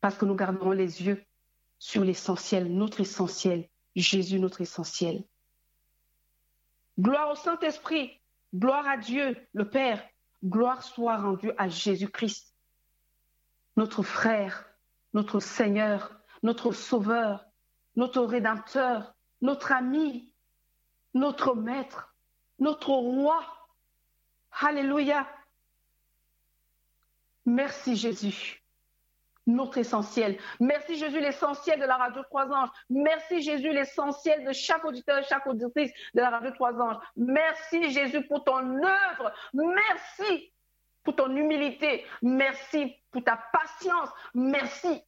Parce que nous garderons les yeux sur l'essentiel, notre essentiel, Jésus, notre essentiel. Gloire au Saint-Esprit, gloire à Dieu, le Père, gloire soit rendue à Jésus-Christ, notre frère, notre Seigneur, notre Sauveur, notre Rédempteur, notre ami, notre Maître, notre Roi. Alléluia. Merci Jésus, notre essentiel. Merci Jésus, l'essentiel de la radio Trois Anges. Merci Jésus, l'essentiel de chaque auditeur, chaque auditrice de la radio Trois Anges. Merci Jésus pour ton œuvre. Merci pour ton humilité. Merci pour ta patience. Merci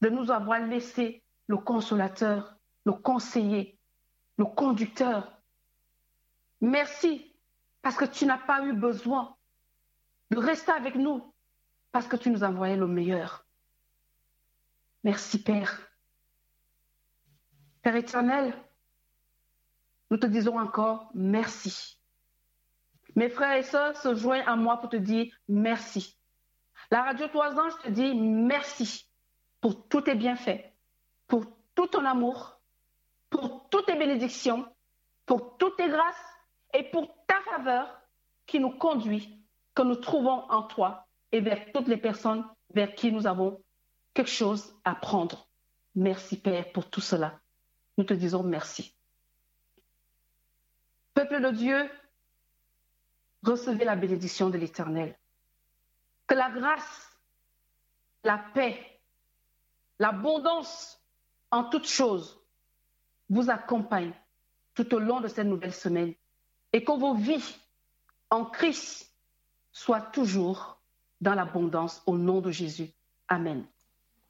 de nous avoir laissé le consolateur, le conseiller, le conducteur. Merci parce que tu n'as pas eu besoin de rester avec nous parce que tu nous as envoyé le meilleur. Merci Père. Père éternel, nous te disons encore merci. Mes frères et sœurs se joignent à moi pour te dire merci. La radio Trois Anges te dit merci pour tous tes bienfaits, pour tout ton amour, pour toutes tes bénédictions, pour toutes tes grâces et pour ta faveur qui nous conduit, que nous trouvons en toi et vers toutes les personnes vers qui nous avons quelque chose à prendre. Merci Père pour tout cela. Nous te disons merci. Peuple de Dieu, recevez la bénédiction de l'Éternel. Que la grâce, la paix, l'abondance en toutes choses vous accompagnent tout au long de cette nouvelle semaine et que vos vies en Christ soient toujours dans l'abondance au nom de Jésus. Amen.